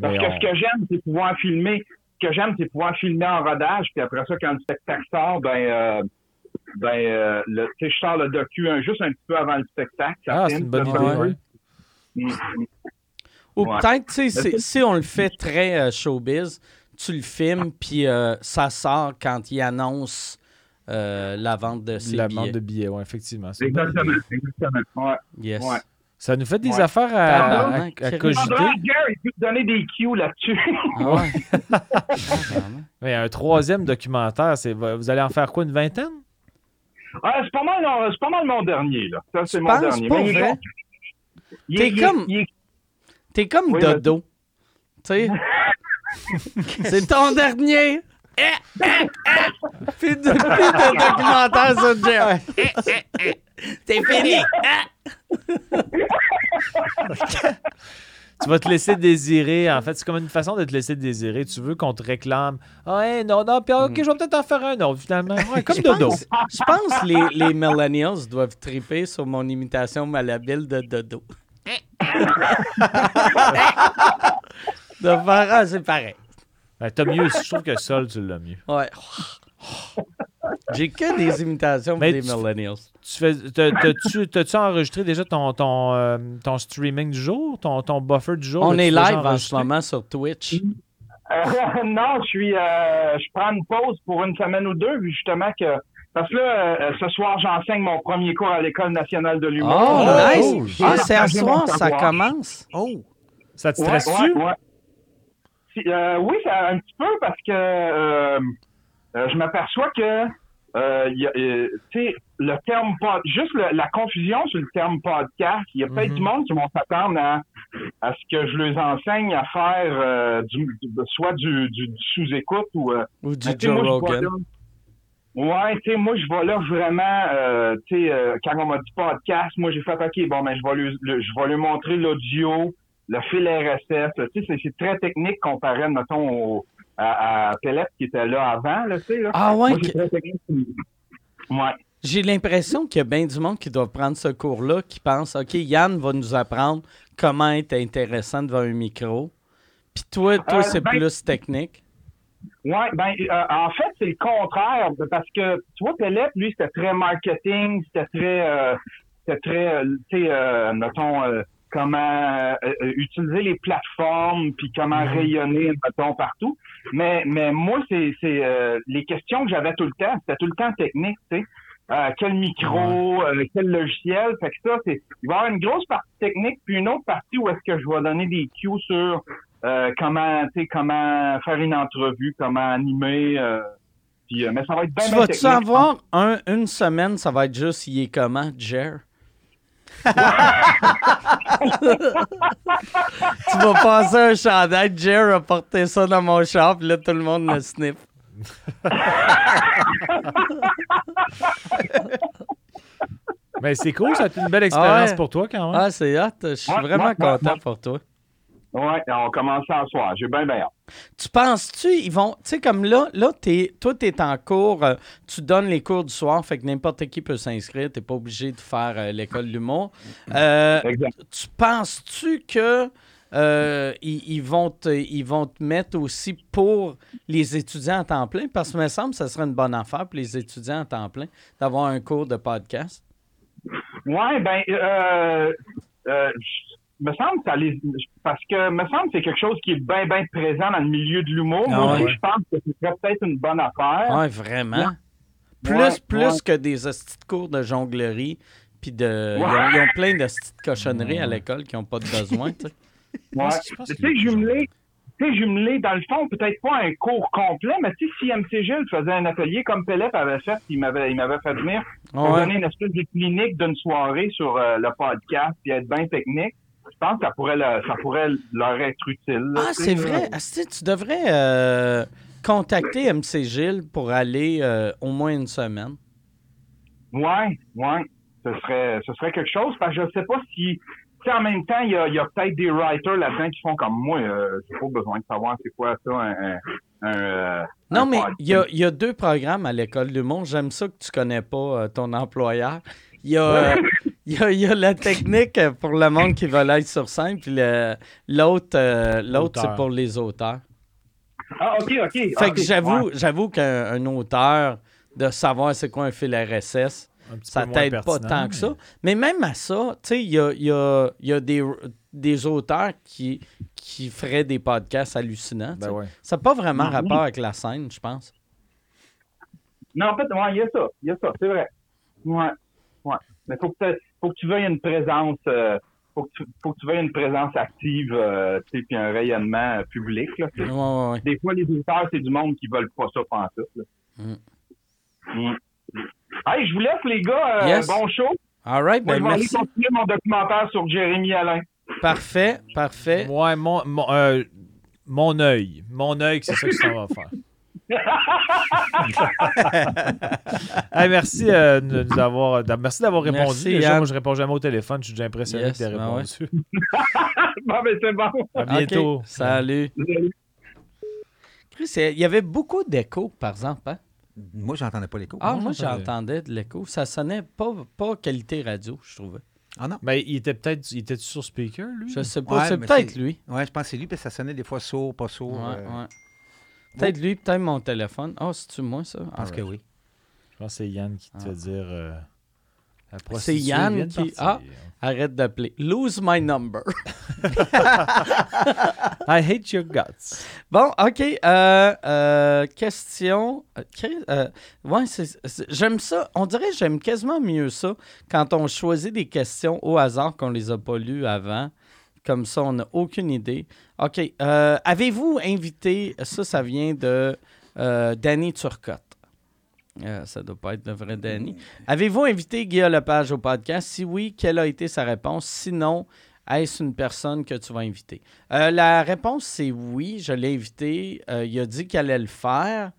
Parce que on- ce que j'aime, c'est pouvoir filmer. Ce que j'aime, c'est pouvoir filmer en rodage, puis après ça, quand le spectacle sort, ben, euh, ben, euh, le, tu sais, je sors le docu un, juste un petit peu avant le spectacle. ça Ah, c'est une bonne idée. Mm, mm. Ou Ouais. peut-être, tu sais, si- on le fait très euh, showbiz, tu le filmes, puis euh, ça sort quand il annonce euh, la vente de ses La billets. vente de billets, ouais, effectivement. Exactement, exactement. Ouais. Yes. Ouais. Ça nous fait des Ouais. affaires à, à, à Thierry. cogiter. Gare, il peut te donner des cues là-dessus. Ah ouais. Mais un troisième documentaire, c'est, vous allez en faire quoi, une vingtaine? Ah, c'est pas mal, non, c'est pas mal mon dernier, là. Ça, c'est Tu mon dernier. pas Mais vrai? Il T'es il comme- il T'es comme Oui, Dodo. Tu sais? C'est ton dernier. Eh, eh, eh. Puis de, de documentaire sur Jeff. Eh, eh, eh. C'est fini. Tu vas te laisser désirer. En fait, c'est comme une façon de te laisser désirer. Tu veux qu'on te réclame. Ah, ouais, non, non, puis ok, je vais peut-être en faire un autre, finalement. Ouais, comme Dodo. je pense que les, les millennials doivent triper sur mon imitation malhabile de Dodo. de faire, ah, c'est pareil. Ben, t'as mieux. Je trouve que Sol, tu l'as mieux. Ouais. J'ai que des imitations pour Mais des tu- millennials. Tu fais, t'as-tu, t'as-tu enregistré déjà ton, ton, euh, ton streaming du jour, ton, ton buffer du jour? On est live en ce moment sur Twitch. Euh, non, je suis, euh, je prends une pause pour une semaine ou deux, vu justement que, parce que là, euh, ce soir, j'enseigne mon premier cours à l'École nationale de l'humour. Oh, Euh, nice! cool. Ah, c'est à soir, ça commence. Oh! Ça te stresse-tu? ouais, euh, oui, ça, un petit peu parce que euh, euh, je m'aperçois que y a, tu sais, le terme pod, juste le- la confusion sur le terme podcast, il y a peut-être Mhm. du monde qui vont s'attendre à, à ce que je leur enseigne à faire du, soit du, du, du sous-écoute ou Ou du sais, Joe moi, Rogan. Ouais, tu sais, moi, je vais là vraiment, euh, tu sais, euh, quand on m'a dit podcast, moi, j'ai fait, OK, bon, ben, je vais lui, le- je vais lui montrer l'audio le fil RSS. Tu sais, c'est- très technique comparé, mettons, au, à, à Pellet qui était là avant, là, tu sais. Là. Ah ouais, Moi, que-. Ouais. J'ai l'impression qu'il y a bien du monde qui doit prendre ce cours-là, qui pense, OK, Yann va nous apprendre comment être intéressant devant un micro. Puis toi, toi Euh, c'est ben- plus technique. Ouais, ben euh, en fait, c'est le contraire parce que tu vois Pellet, lui, c'était très marketing, c'était très euh, c'était très euh, tu sais mettons comment euh, euh, utiliser les plateformes puis comment rayonner mettons partout. Mais mais moi c'est c'est euh, les questions que j'avais tout le temps, c'était tout le temps technique, tu sais. Euh, quel micro, euh, quel logiciel, fait que ça c'est il va y avoir une grosse partie technique puis une autre partie où est-ce que je vais donner des cues sur euh, comment, tu sais, comment faire une entrevue, comment animer. euh, puis, euh, mais ça va être bien, Tu bien vas-tu technique. avoir un, une semaine, ça va être juste, il est comment, Jer? tu vas passer un chandail, Jer a porté ça dans mon shop, là, tout le monde le sniff. Mais c'est cool, ça a été une belle expérience ouais. pour toi quand même. Ah, c'est hot. Je suis Ouais, vraiment content ouais. pour toi. Ouais, on commence à soir. J'ai bien, bien hâte. Tu penses-tu, ils vont. Tu sais, comme là, là t'es, toi, tu es en cours, euh, tu donnes les cours du soir, fait que n'importe qui peut s'inscrire, tu pas obligé de faire euh, l'école de l'humour. Euh, Exact. tu penses-tu que. euh, ils, ils vont te, ils vont te mettre aussi pour les étudiants à temps plein? Parce que me semble que ce serait une bonne affaire pour les étudiants à temps plein d'avoir un cours de podcast. Ouais, ben, euh, me semble que ça les, parce que me semble que c'est quelque chose qui est bien, bien présent dans le milieu de l'humour. Ah Moi ouais. aussi, je pense que ce serait peut-être une bonne affaire. Ouais, vraiment. Plus, Ouais, plus que des hosties de cours de jonglerie. Puis de. Ils, ont, ils ont plein de petites cochonneries à l'école qui n'ont pas de besoin, tu sais. Quelque jumelé, jumelé, dans le fond, peut-être pas un cours complet, mais tu sais, si MC Gilles faisait un atelier comme Pelep avait fait, il m'avait, il m'avait fait venir pour donner une espèce de clinique d'une soirée sur euh, le podcast puis être bien technique, je pense que ça pourrait, le- ça pourrait leur être utile. là, Ah, c'est vrai. Asti, tu devrais euh, contacter MC Gilles pour aller euh, au moins une semaine. Ouais, ouais. Ce serait, ce serait quelque chose, parce que je sais pas si, en même temps, il y a, peut-être des writers là-dedans qui font comme moi, euh, j'ai pas besoin de savoir c'est quoi ça, un, euh, Non, un mais il y a, y a deux programmes à l'école du monde. J'aime ça que tu connais pas ton employeur. Il y, a, il, y a, il y a la technique pour le monde qui veut être sur scène, puis le- l'autre, euh, l'autre c'est pour les auteurs. Ah, ok, ok. Fait ok, que j'avoue, ouais. j'avoue qu'un un auteur, de savoir c'est quoi un fil RSS, ça t'aide pas tant que ça. mais- Mais même à ça, tu sais, il y a, il y a- il y a des, des auteurs qui, qui feraient des podcasts hallucinants. Ben ouais. Ça n'a pas vraiment Mhm. rapport avec la scène, je pense. Non, en fait, ouais, il y a ça, il y a ça, c'est vrai. Ouais, ouais. Mais faut que, faut que tu veuilles une présence, euh, faut, que tu, faut que tu veuilles une présence active, euh, tu sais, puis un rayonnement euh, public, là, tu sais. Ouais, ouais, ouais. Des fois, les auteurs, c'est du monde qui veulent pas ça pendant tout. Là. Mm. Mm. Hey, je vous laisse, les gars. Euh, Yes. Bon show. All right, Moi, ben je vais aller continuer mon documentaire sur Jérémy Alain. Parfait, parfait. Ouais, mon, mon, euh, mon œil. Mon œil, c'est ça que ça va faire. Hey, merci euh, de nous avoir, merci d'avoir répondu. Merci, Déjà, moi, je réponds jamais au téléphone. Je suis déjà impressionné Yes, que tu aies ben répondu. bon, ben, c'est bon. À bientôt. Salut. Chris, il y avait beaucoup d'écho, par exemple. Hein? Moi, j'entendais pas l'écho. Ah, Moi, moi, j'entendais. de l'écho. Ça sonnait pas, pas qualité radio, je trouvais. Ah non. Mais il était peut-être il était sur speaker, lui? Je sais pas. Ouais, c'est mais peut-être lui. Ouais, je pense que c'est lui, parce que ça sonnait des fois sourd, pas sourd. Ouais, euh, ouais. Peut-être lui, peut-être mon téléphone. Ah, c'est-tu moi, ça? Je pense que oui. Je pense que c'est Yann qui te Ah. fait dire. euh, la C'est prostituée Yann qui- partir. Arrête d'appeler. Lose my number. I hate your guts. Bon, OK. euh, euh, question. ouais, c'est- c'est- j'aime ça. On dirait que j'aime quasiment mieux ça quand on choisit des questions au hasard qu'on les a pas lues avant. Comme ça, on n'a aucune idée. OK. euh, Avez-vous invité. Ça, ça vient de euh, Danny Turcotte. Euh, ça doit pas être le vrai Danny. Avez-vous invité Guillaume Lepage au podcast? Si oui, quelle a été sa réponse? Sinon, est-ce une personne que tu vas inviter? Euh, la réponse, c'est oui. Je l'ai invité. Euh, il a dit qu'il allait le faire.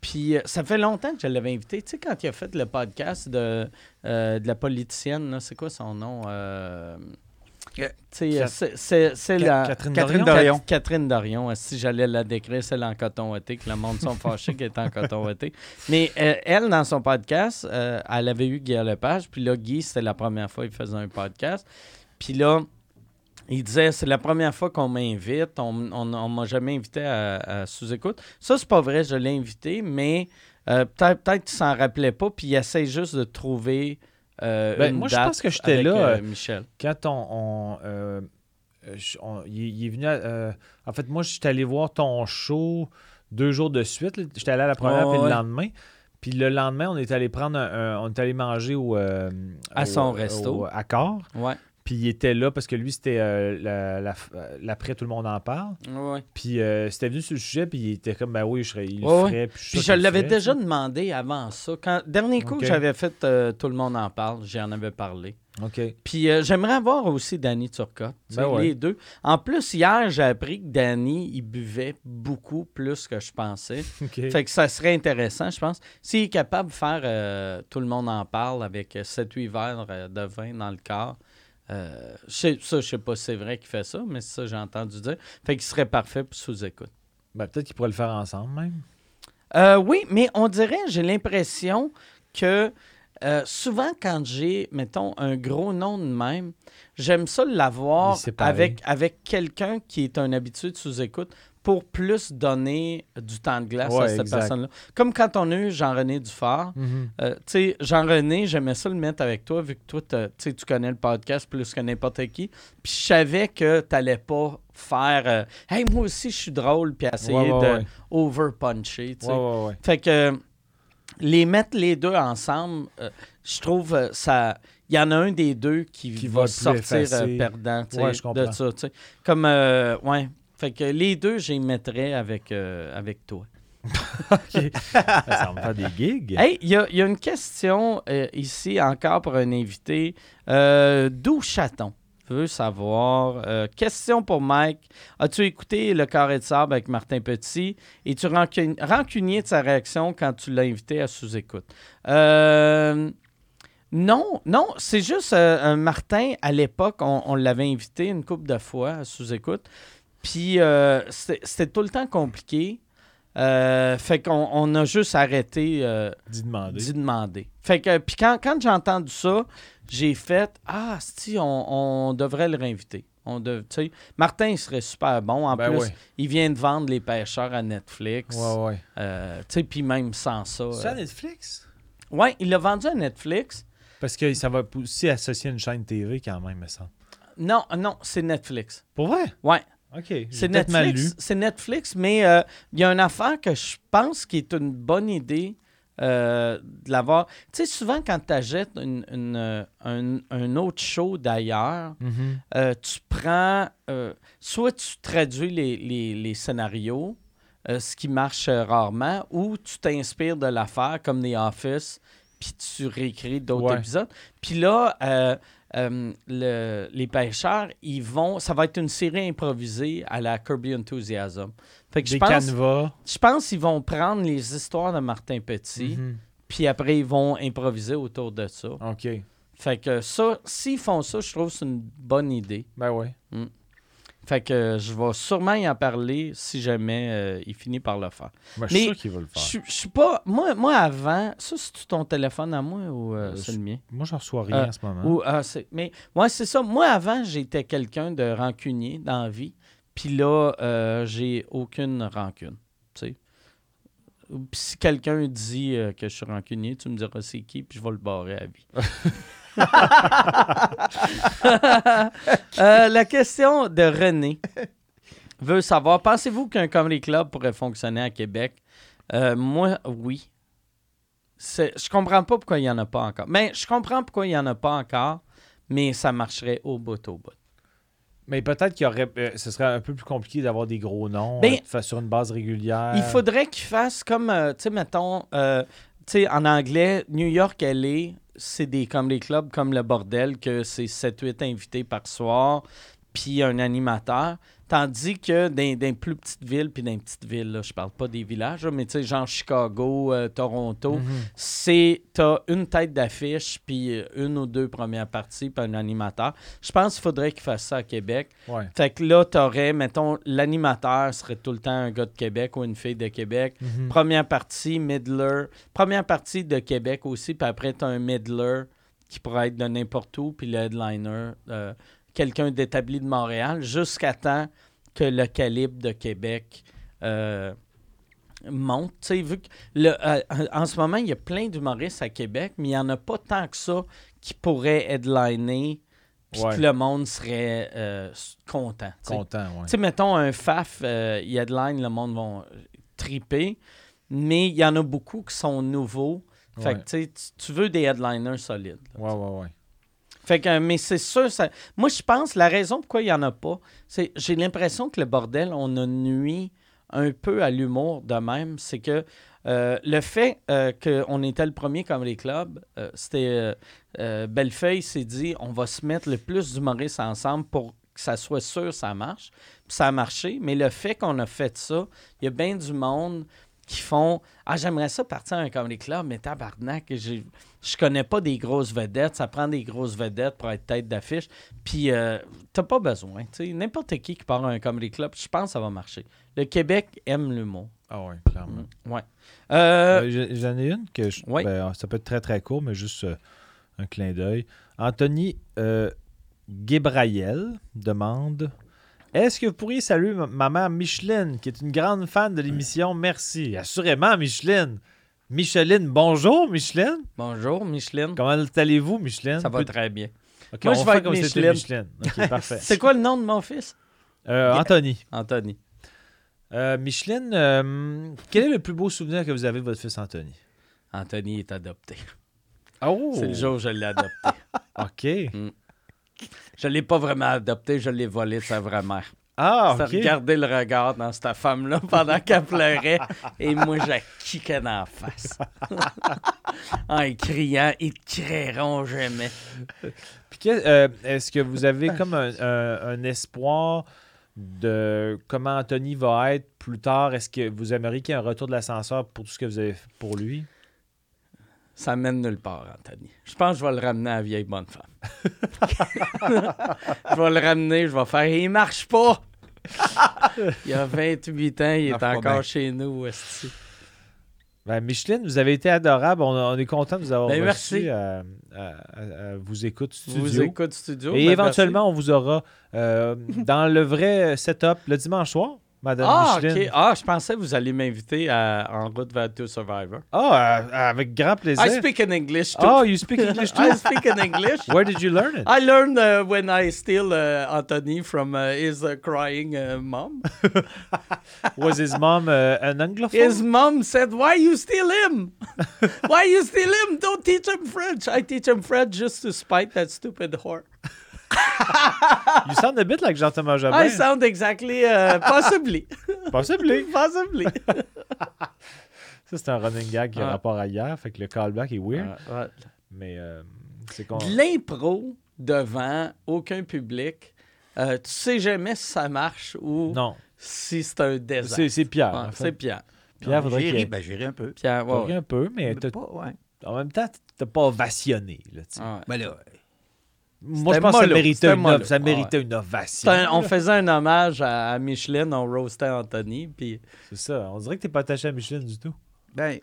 Puis ça fait longtemps que je l'avais invité. Tu sais, quand il a fait le podcast de, de la politicienne, c'est quoi son nom? C'est- la... Catherine Catherine Dorion? Dorion. Cat- Catherine Dorion, euh, si j'allais la décrire, celle en coton ouaté, que le monde sont fâchés qu'elle est en coton ouaté. Mais euh, elle, dans son podcast, euh, elle avait eu Guy Lepage, puis là, Guy, c'était la première fois qu'il faisait un podcast. Puis là, il disait, c'est la première fois qu'on m'invite, on, on m'a jamais invité à, à sous-écoute. Ça, c'est pas vrai, je l'ai invité, mais euh, peut-être peut qu'il s'en rappelait pas, puis il essaie juste de trouver euh, Ben, moi, je pense que j'étais là, euh, euh, Michel. Quand on. on, je- on- il, est venu. à- en fait, moi, j'étais allé voir ton show deux jours de suite. J'étais allé à la première Ouais, puis ouais. le lendemain. Puis le lendemain, on est allé prendre un, un- on est allé manger au euh, À au- son resto. au Accor. Ouais. Puis il était là parce que lui, c'était euh, la- la- l'après, tout le monde en parle. Ouais. Puis euh, c'était venu sur le sujet, puis il était comme, ben oui, je serais, il le Ouais, ferait. Puis, je l'avais déjà demandé avant ça. Quand, dernier coup que j'avais fait euh, Tout le monde en parle, j'en avais parlé. OK. Puis euh, j'aimerais avoir aussi Danny Turcotte. Ben ouais. Les deux. En plus, hier, j'ai appris que Danny, il buvait beaucoup plus que je pensais. OK. Fait que ça serait intéressant, je pense. S'il est capable de faire euh, Tout le monde en parle avec 7-8 verres euh, de vin dans le corps. Euh, ça, je sais pas si c'est vrai qu'il fait ça, mais ça j'ai entendu dire. Fait qu'il serait parfait pour sous-écoute. Ben, peut-être qu'ils pourraient le faire ensemble, même. Euh, oui, mais on dirait, j'ai l'impression que euh, souvent quand j'ai, mettons, un gros nom de même, j'aime ça l'avoir avec, avec quelqu'un qui est un habitué de sous-écoute pour plus donner du temps de glace à cette personne-là. Comme quand on a eu Jean-René Dufort. Euh, tu sais, Jean-René, j'aimais ça le mettre avec toi, vu que toi, tu connais le podcast plus que n'importe qui. Puis je savais que tu n'allais pas faire euh, Hey, moi aussi, je suis drôle, puis essayer Ouais, ouais, de over-puncher. Fait que les mettre les deux ensemble, euh, je trouve ça. Il y en a un des deux qui, Qui va va sortir perdant de ça. Comme, euh, ouais. Fait que les deux, les mettrais avec, euh, avec toi. Ça me faire des gigs. Hey, il y, a- il y a une question euh, ici encore pour un invité. Euh, D'où chaton? veut savoir. euh, question pour Mike. As-tu écouté Le Carré de sable avec Martin Petit? Es-tu rancun- rancunier de sa réaction quand tu l'as invité à sous-écoute? Euh, non, non, c'est juste euh, Martin, à l'époque, on, on l'avait invité une couple de fois à sous-écoute. Puis euh, c'était tout le temps compliqué. Euh, fait qu'on on a juste arrêté euh, D'y demander. d'y demander. Fait que, puis quand, quand j'ai entendu ça, j'ai fait Ah, si, on, on devrait le réinviter. On dev- tu sais, Martin, il serait super bon. En Ben plus, ouais. il vient de vendre les pêcheurs à Netflix. Ouais, ouais. Euh, tu sais, puis même sans ça. C'est à Netflix? ouais, il l'a vendu à Netflix. Parce que ça va aussi associer une chaîne TV quand même, me semble. Non, non, c'est Netflix. Pour vrai? Ouais. C'est. Netflix, c'est Netflix, mais euh, il y a une affaire que je pense qui est une bonne idée euh, de l'avoir. Tu sais, souvent quand tu achètes une- une, euh, un, autre show d'ailleurs, Mhm. euh, tu prends, soit tu traduis les, les- les scénarios, ce qui marche rarement, ou tu t'inspires de l'affaire comme The Office, puis tu réécris d'autres Ouais. épisodes. Puis là, euh, le- les pêcheurs, ils vont, ça va être une série improvisée à la Kirby Enthusiasm. Fait que je Des pense, canevas. je pense qu'ils vont prendre les histoires de Martin Petit, Mhm. puis après ils vont improviser autour de ça. OK. Fait que ça, s'ils font ça, je trouve que c'est une bonne idée. Ben ouais. Fait que euh, je vais sûrement y en parler si jamais euh, il finit par le faire. Ben, je suis sûr qu'il va le Je faire. je suis pas. Moi, moi avant, ça, c'est ton téléphone à moi ou euh, c'est le mien? Moi, j'en reçois rien Euh, en ce moment. Ou, ah, mais moi, c'est ça. Moi, avant, j'étais quelqu'un de rancunier dans la vie. Puis là, j'ai aucune rancune. Tu sais. Puis si quelqu'un dit que je suis rancunier, tu me diras c'est qui, puis je vais le barrer à vie. Euh, la question de René veut savoir pensez-vous qu'un comedy club pourrait fonctionner à Québec? Euh, Moi, oui. Je comprends pas pourquoi il n'y en a pas encore. Mais je comprends pourquoi il n'y en a pas encore, mais ça marcherait au bout au bout. Mais peut-être qu'il y aurait. euh, ce serait un peu plus compliqué d'avoir des gros noms Ben, euh, sur une base régulière. Il faudrait qu'il fasse comme, euh, tu sais, mettons, tu sais, en anglais, New York, LA, c'est des comedy clubs comme le bordel, que c'est 7-8 invités par soir. puis un animateur. Tandis que dans, les plus petites villes, puis dans les petites villes, là, je parle pas des villages, là, mais tu sais, genre Chicago, euh, Toronto, Mhm. c'est t'as une tête d'affiche, puis une ou deux premières parties, puis un animateur. Je pense qu'il faudrait qu'ils fassent ça à Québec. Ouais. Fait que là, t'aurais, mettons, l'animateur serait tout le temps un gars de Québec ou une fille de Québec. Mhm. Première partie, middler. Première partie de Québec aussi, puis après, t'as un middler qui pourrait être de n'importe où, puis le headliner, euh, quelqu'un d'établi de Montréal, jusqu'à temps que le calibre de Québec euh, monte. Vu que le- euh, en ce moment, il y a plein d'humoristes à Québec, mais il n'y en a pas tant que ça qui pourraient headliner, puis Ouais. que le monde serait euh, content. Content, ouais. Tu sais, mettons un FAF, il headline, le monde va triper, mais il y en a beaucoup qui sont nouveaux. Fait Ouais. que tu veux des headliners solides. là. Ouais, ouais, ouais. Fait que, mais c'est sûr, ça... moi je pense, la raison pourquoi il n'y en a pas, c'est j'ai l'impression que le bordel, on a nuit un peu à l'humour de même. C'est que euh, le fait euh, qu'on était le premier comme les clubs, euh, c'était. Bellefeuille s'est dit on va se mettre le plus d'humoristes ensemble pour que ça soit sûr ça marche. Puis ça a marché. Mais le fait qu'on a fait ça, il y a bien du monde qui font Ah, j'aimerais ça partir à un comedy club, mais tabarnak, j'ai- je connais pas des grosses vedettes. Ça prend des grosses vedettes pour être tête d'affiche. Puis, euh, t'as pas besoin. N'importe qui qui part à un comedy club, je pense que ça va marcher. Le Québec aime l'humour. Ah ouais, clairement. Ouais. Euh, Euh, j'ai- J'en ai une que je- Oui. ben, ça peut être très très court, mais juste euh, un clin d'œil. Anthony euh, Guébraïel demande Est-ce que vous pourriez saluer ma, ma mère Micheline, qui est une grande fan de l'émission? Merci. Assurément, Micheline. Micheline, bonjour, Micheline. bonjour, Micheline. Comment allez-vous, Micheline? Ça va très bien. Moi, on je vais comme Micheline. Micheline. Parfait. C'est quoi le nom de mon fils? Euh, Anthony. Anthony. Euh, Micheline, euh, quel est le plus beau souvenir que vous avez de votre fils Anthony? Anthony est adopté. Oh! C'est le jour où je l'ai adopté. OK. Je l'ai pas vraiment adopté, je l'ai volé de sa vraie mère. Ah, Ça regardait le regard dans cette femme-là pendant qu'elle pleurait et moi, je la kickais dans la face. en criant, ils te créeront jamais. Puis euh, est-ce que vous avez comme un, un- un espoir de comment Anthony va être plus tard? Est-ce que vous aimeriez qu'il y ait un retour de l'ascenseur pour tout ce que vous avez fait pour lui? Ça mène nulle part, Anthony. Je pense que je vais le ramener à la vieille bonne femme. je vais le ramener, je vais faire « Il marche pas! » Il a 28 ans, il est encore bien. chez nous. esti. Ben, Micheline, vous avez été adorable. On, on est content de vous avoir Ben, reçu merci. à, à- à- à vous écoute studio. Vous écoute studio. Et ben, éventuellement, on vous aura euh, dans le vrai setup le dimanche soir, Madame Ah, Micheline. OK. Ah, je pensais que vous alliez m'inviter à- en route vers To Survivor. Ah, euh, avec grand plaisir. I speak in English too. Oh, you speak English too? I speak in English. Where did you learn it? I learned uh, when I steal uh, Anthony from uh, his uh, crying uh, mom. Was his mom uh, an anglophone? His mom said, "Why you steal him? Why you steal him? Don't teach him French. I teach him French just to spite that stupid whore." You sound a bit like Jean-Thomas Jobin. I sound exactly, uh, possibly, Possibly. possibly. Ça, c'est un running gag qui a Ouais. rapport à hier. Fait que le callback est weird. Ouais. Mais euh, c'est con. L'impro devant aucun public, euh, tu sais jamais si ça marche ou Non. si c'est un désastre. C'est c'est Pierre. Ouais, en fait. c'est Pierre. Pierre, faudrait J'ai ri, ben, j'ai ri un peu. Pierre, ouais, ri un peu, mais Mais t'as- pas, ouais. en même temps, t'as pas ovationné. Là, tu sais. Ouais. Ben là, Moi, je pense que ça méritait, une, ça méritait Ouais. une ovation. Un- on faisait un hommage à, à Micheline, on roastait Anthony, puis C'est ça. On dirait que t'es pas attaché à Micheline du tout. ben,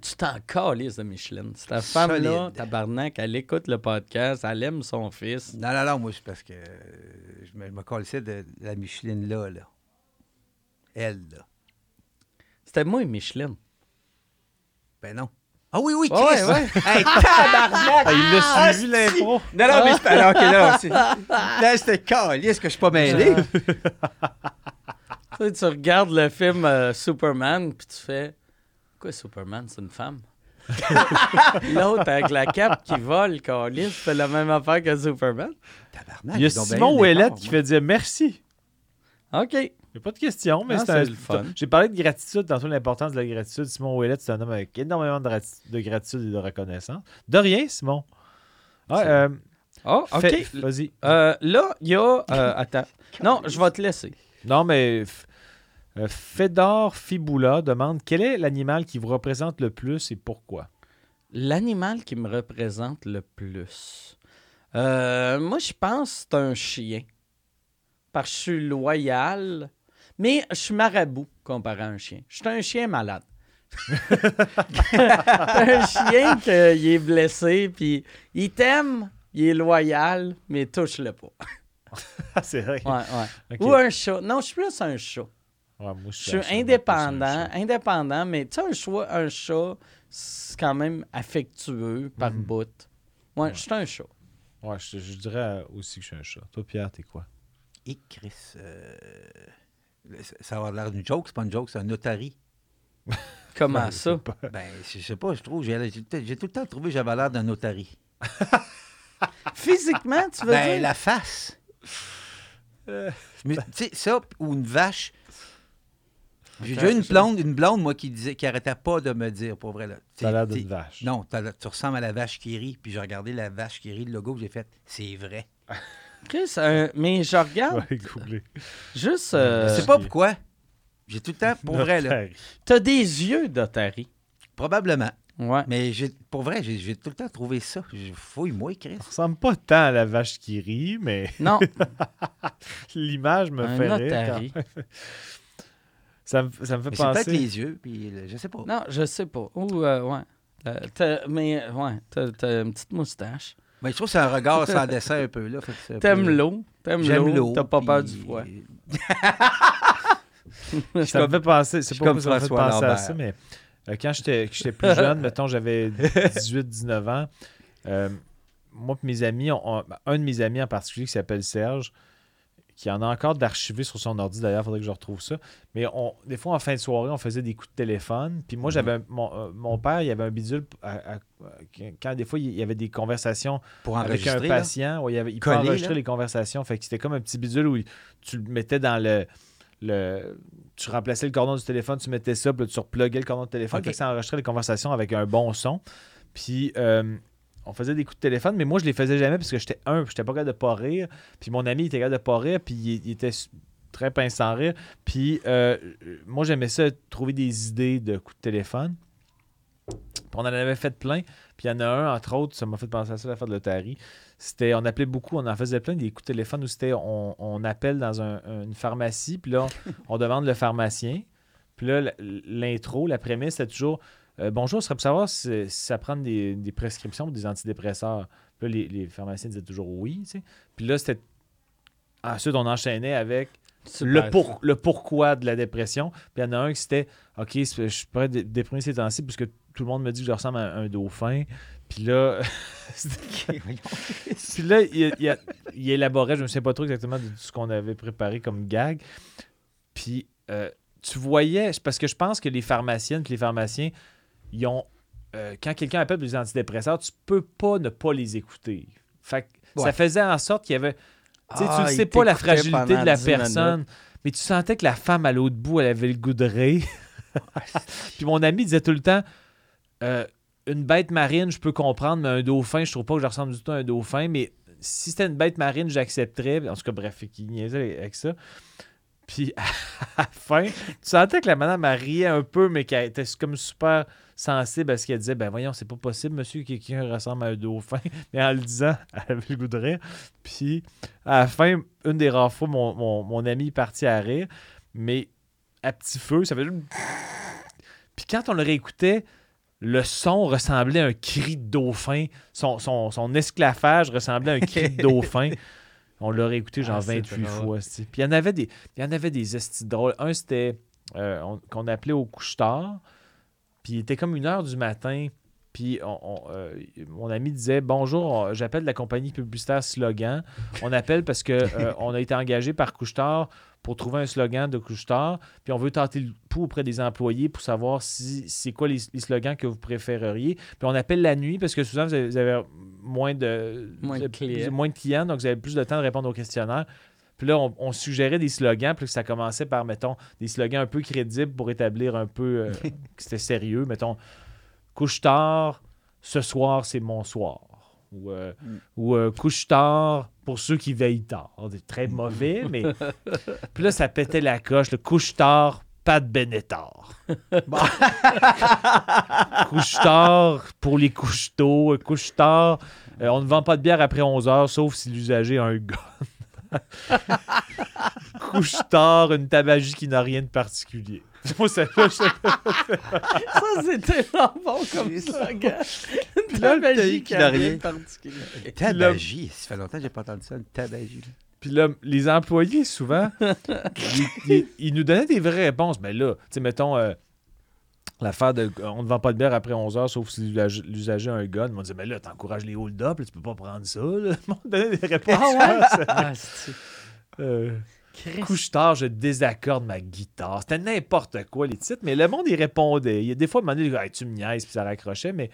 tu t'en calisses de Micheline. Cette femme-là, tabarnak, elle écoute le podcast, elle aime son fils. non, non, non, moi, c'est parce que euh, je me, je me colissais de la Micheline là, là. Elle, là. C'était moi, Micheline. Ben non. Ah oui, oui, Ouais, Chris! ouais. Hey, tabarnak! Ah, il l'a Ah, suivi, l'impro. Non, non, mais c'est pas... alors, OK, là, c'est... Là, c'était calice que je suis pas mêlé. Tu sais, tu regardes le film euh, Superman, puis tu fais Quoi, Superman, c'est une femme? L'autre avec la cape qui vole, Calis, fait la même affaire que Superman. Tabarnak, Il y a Simon Ouellette qui fait dire merci. OK. Il n'y a pas de question, mais Ah, c'est le fun. J'ai parlé de gratitude, tantôt l'importance de la gratitude. Simon Ouellette, c'est un homme avec énormément de, grati- de gratitude et de reconnaissance. De rien, Simon. Euh, Oh, OK. Vas-y. Euh, là, il y a... euh, attends. Non, je vais te laisser. Non, mais Fedor Fibula demande quel est l'animal qui vous représente le plus et pourquoi? L'animal qui me représente le plus. Euh, moi, je pense que c'est un chien. Parce que je suis loyal. Mais je suis marabout comparé à un chien. Je suis un chien malade. un chien qui est blessé, puis il t'aime, il est loyal, mais touche-le pas. Ah, c'est vrai. Ouais, ouais. Ok. Ou un chat. Non, je suis plus un chat. Ouais, moi, Je suis indépendant, indépendant, mais tu sais, un, choix- un chat, c'est quand même affectueux par Mhm. bout. Ouais, je suis un chat. Ouais, je, je dirais aussi que je suis un chat. Toi, Pierre, t'es quoi? Et Chris, euh, ça va l'air d'une joke, c'est pas une joke, c'est un notari. Comment Je ça? Ben, je sais pas, je trouve, j'ai tout le temps trouvé que j'avais l'air d'un notari. Physiquement, tu veux Ben, dire? la face. Euh, Mais, tu sais, ça, ou une vache. J'ai déjà une blonde, une blonde, moi, qui disait, qui arrêtait pas de me dire, pour vrai, là. T'as l'air d'une vache. Non, tu ressembles à la vache qui rit, puis j'ai regardé la vache qui rit, le logo, j'ai fait, c'est vrai. Chris, mais je regarde Je vais googler. juste. euh, Je sais pas pourquoi. J'ai tout le temps, pour vrai, là. T'as des yeux d'Otari. Probablement. Ouais. Mais j'ai, pour vrai, j'ai, j'ai tout le temps trouvé ça. Fouille-moi, Chris. Ça ressemble pas tant à la vache qui rit, mais Non, l'image me un fait rire. quand. Ça me, ça me fait Mais c'est peut-être penser. les yeux, puis le- je sais pas. Non, je sais pas. Ou, euh, ouais. Euh, t'as- mais, ouais, t'as t'as une petite moustache. Mais je trouve que c'est un regard sans dessin un peu, là. que T'aimes peu- l'eau. T'aimes J'aime l'eau. l'eau. T'as pas peur puis- du froid. Ça me fait penser, c'est pas comme pourquoi ça me fait penser à ça, mais euh, quand j'étais que j'étais plus jeune, mettons j'avais 18-19 ans, euh, moi et mes amis, on- on- un de mes amis en particulier qui s'appelle Serge, qui en a encore d'archivé sur son ordi d'ailleurs, il faudrait que je retrouve ça. Mais on, des fois, en fin de soirée, on faisait des coups de téléphone. Puis moi, Mhm. j'avais un- mon, euh, mon père, il avait un bidule à- à- quand des fois il y avait des conversations Pour avec un patient. ouais, il, avait, il peut Collé, enregistrer là? les conversations. Fait que c'était comme un petit bidule où il- tu le mettais dans le. le tu remplaçais le cordon du téléphone, tu mettais ça, puis tu repluguais le cordon de téléphone. Ok. Fait que ça enregistrait les conversations avec un bon son. Puis euh, on faisait des coups de téléphone, mais moi, je les faisais jamais parce que j'étais un, j'étais pas capable de pas rire. Puis mon ami, était capable de pas rire, puis il, était très pince sans rire. Puis euh, moi, j'aimais ça, trouver des idées de coups de téléphone. Puis on en avait fait plein. Puis il y en a un, entre autres, ça m'a fait penser à ça, l'affaire de l'Otari. C'était, on appelait beaucoup, on en faisait plein, des coups de téléphone où c'était, on, on appelle dans un- une pharmacie, puis là, on demande le pharmacien. Puis là, l'intro, la prémisse, c'était toujours euh, Bonjour, ce serait pour savoir si, si ça prend des, des prescriptions pour des antidépresseurs. Puis là, les, les pharmaciens disaient toujours oui, tu sais. Puis là, c'était. Ensuite, on enchaînait avec le, pour, le pourquoi de la dépression. Puis il y en a un qui c'était OK, je suis pas dé- déprimé ces temps-ci parce que tout le monde me dit que je ressemble à un dauphin. Puis là, puis là il, il, il élaborait, je ne sais pas trop exactement de ce qu'on avait préparé comme gag. Puis euh, tu voyais, parce que je pense que les pharmaciennes et les pharmaciens, ils ont. euh, quand quelqu'un appelle pour des antidépresseurs, tu peux pas ne pas les écouter. Fait que ça faisait en sorte qu'il y avait. Tu Ah, ne il sais pas la fragilité de la 10 minutes. personne, mais tu sentais que la femme à l'autre bout, elle avait le goût de rire. Puis mon ami disait tout le temps euh, une bête marine, je peux comprendre, mais un dauphin, je trouve pas que je ressemble du tout à un dauphin, mais si c'était une bête marine, j'accepterais. En tout cas, bref, il niaisait avec ça. Puis à la fin, tu sentais que la madame elle riait un peu, mais qu'elle était comme super sensible à ce qu'elle disait. Ben voyons, c'est pas possible, monsieur, que quelqu'un ressemble à un dauphin. Mais en le disant, elle avait le goût de rire. Puis à la fin, une des rares fois, mon, mon, mon ami est parti à rire, mais à petit feu, ça fait juste... Puis quand on le réécoutait, le son ressemblait à un cri de dauphin. Son, son, son esclavage ressemblait à un cri de dauphin. On l'a réécouté genre Ah, c'est 28 drôle. fois. Puis il y en avait des, il y en avait des estis drôles. Un, c'était euh, on- qu'on appelait au couche-tard. Puis il était comme une heure du matin. Puis on- on, euh, mon ami disait Bonjour, on- j'appelle la compagnie publicitaire Slogan. On appelle parce que euh, on a été engagé par Couche-Tard pour trouver un slogan de Couche-Tard. Puis on veut tenter le pouls auprès des employés pour savoir si c'est quoi les, les slogans que vous préféreriez. Puis on appelle la nuit parce que souvent vous avez, vous avez moins de, Moins de vous avez clients. moins de clients, donc vous avez plus de temps de répondre aux questionnaires. Puis là, on, on suggérait des slogans, puis ça commençait par, mettons, des slogans un peu crédibles pour établir un peu euh, que c'était sérieux. Mettons, couche tard, ce soir, c'est mon soir. Ou, euh, Mm. ou euh, couche tard pour ceux qui veillent tard. Très mauvais, mais. Puis là, ça pétait la coche. Le couche tard, pas de Benettard. couche tard pour les couches tôt. Couche tard, euh, on ne vend pas de bière après 11 heures, sauf si l'usager a un gun. couche tard, une tabagie qui n'a rien de particulier. Moi, ça, Ça, c'est tellement bon comme slogan. Une Là, le tabagie qui n'a rien de particulier. Tabagie. Ça fait longtemps que j'ai pas entendu ça, une tabagie. Puis là, les employés, souvent, ils, ils- ils nous donnaient des vraies réponses. Mais là, tu sais, mettons, euh, l'affaire de on ne vend pas de bière après 11 heures, sauf si l'usage- l'usager a un gun. Ils m'ont dit, mais là, t'encourages les hold-up, là, tu peux pas prendre ça. Là. Ils m'ont donné des réponses. Ah ouais? Ah, Euh, couche tard, je désaccorde ma guitare. C'était n'importe quoi, les titres. Mais le monde, il répondait. Il y a des fois, il dit, Hey, tu me niaises, puis ça raccrochait, mais.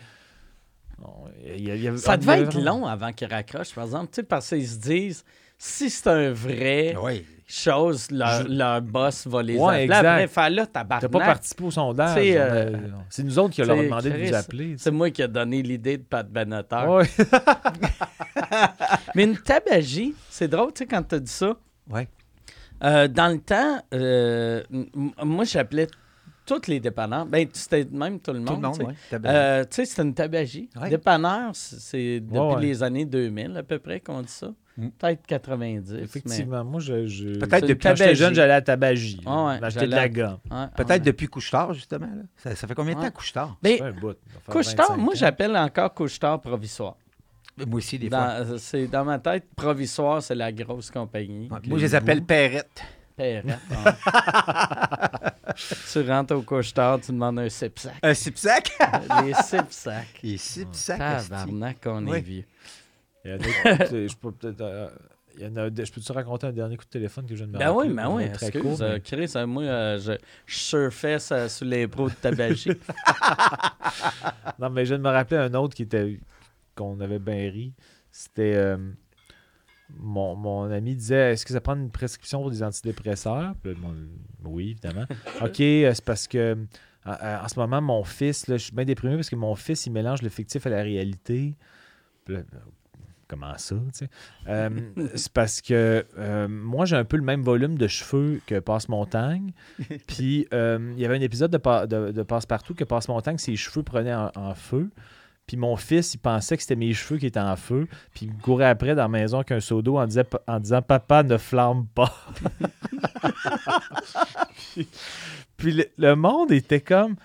non, il y a- il y avait- Ça devait être long avant qu'ils raccrochent, par exemple, tu sais, parce qu'ils se disent, si c'est un vrai Oui. chose, leur, Je- leur boss va les Ouais, appeler. exact. Après, faire là, tabarnak. T'as pas participé au sondage. Euh, C'est nous autres qui leur demandé de vous appeler. C'est moi qui ai donné l'idée de Pat Benatar. Ouais. Mais une tabagie, c'est drôle, tu sais, quand tu as dit ça. Ouais. Euh, dans le temps, euh, moi, j'appelais toutes les dépanneurs. Ben, c'était même tout le monde. Tout le monde, tu sais. oui. Tabagie. Euh, tu sais, c'était une tabagie. Ouais. Dépanneur, c'est- c'est depuis Ouais, ouais. les années 2000 à peu près qu'on dit ça. Mm. Peut-être 90. Effectivement, moi, je. je... Peut-être depuis- Quand j'étais tabagie. jeune, j'allais à Tabagie. Ah ouais, de la gomme. Ouais, Peut-être ouais. depuis Couche-Tard, justement. Là. Ça, ça fait combien de temps, Couche-Tard? Mais faire couche-tard, 25 moi, j'appelle encore couche-tard provisoire. Moi aussi, des fois. Dans, euh, c'est, dans ma tête, provisoire, c'est la grosse compagnie. Ouais, Moi, je les appelle Perrette. Perrette, ouais. tu rentres au couche-tard, tu demandes un sip-sac. Un cip-sac. Les sip-sacs. Et cip-sac. Tabarnak, qu'on est Oui. vieux. Il y a- je peux peut-être. euh, il y en a- je peux te raconter un dernier coup de téléphone que je viens de me Ben oui, rappeler, ben oui, très excuse. court, euh, mais- Chris, euh, moi, euh, je, je surfais ça sous les pros de tabagie. Non, mais je viens de me rappeler un autre qui était qu'on avait bien ri. C'était euh, mon, mon ami disait Est-ce que ça prend une prescription pour des antidépresseurs? Puis là, mon- Oui, évidemment. OK, euh, c'est parce que en, en ce moment, mon fils, là, je suis bien déprimé parce que mon fils, il mélange le fictif à la réalité. Puis là, euh, comment ça, tu sais? Euh, c'est parce que euh, moi, j'ai un peu le même volume de cheveux que Passe-Montagne. Puis euh, il y avait un épisode de, Pa- de, de Passe-Partout que Passe-Montagne, ses cheveux prenaient en, en feu. Puis mon fils, il pensait que c'était mes cheveux qui étaient en feu. Puis il courait après dans la maison qu'un seau d'eau en, disait- en disant Papa ne flamme pas. puis puis le, le monde était comme.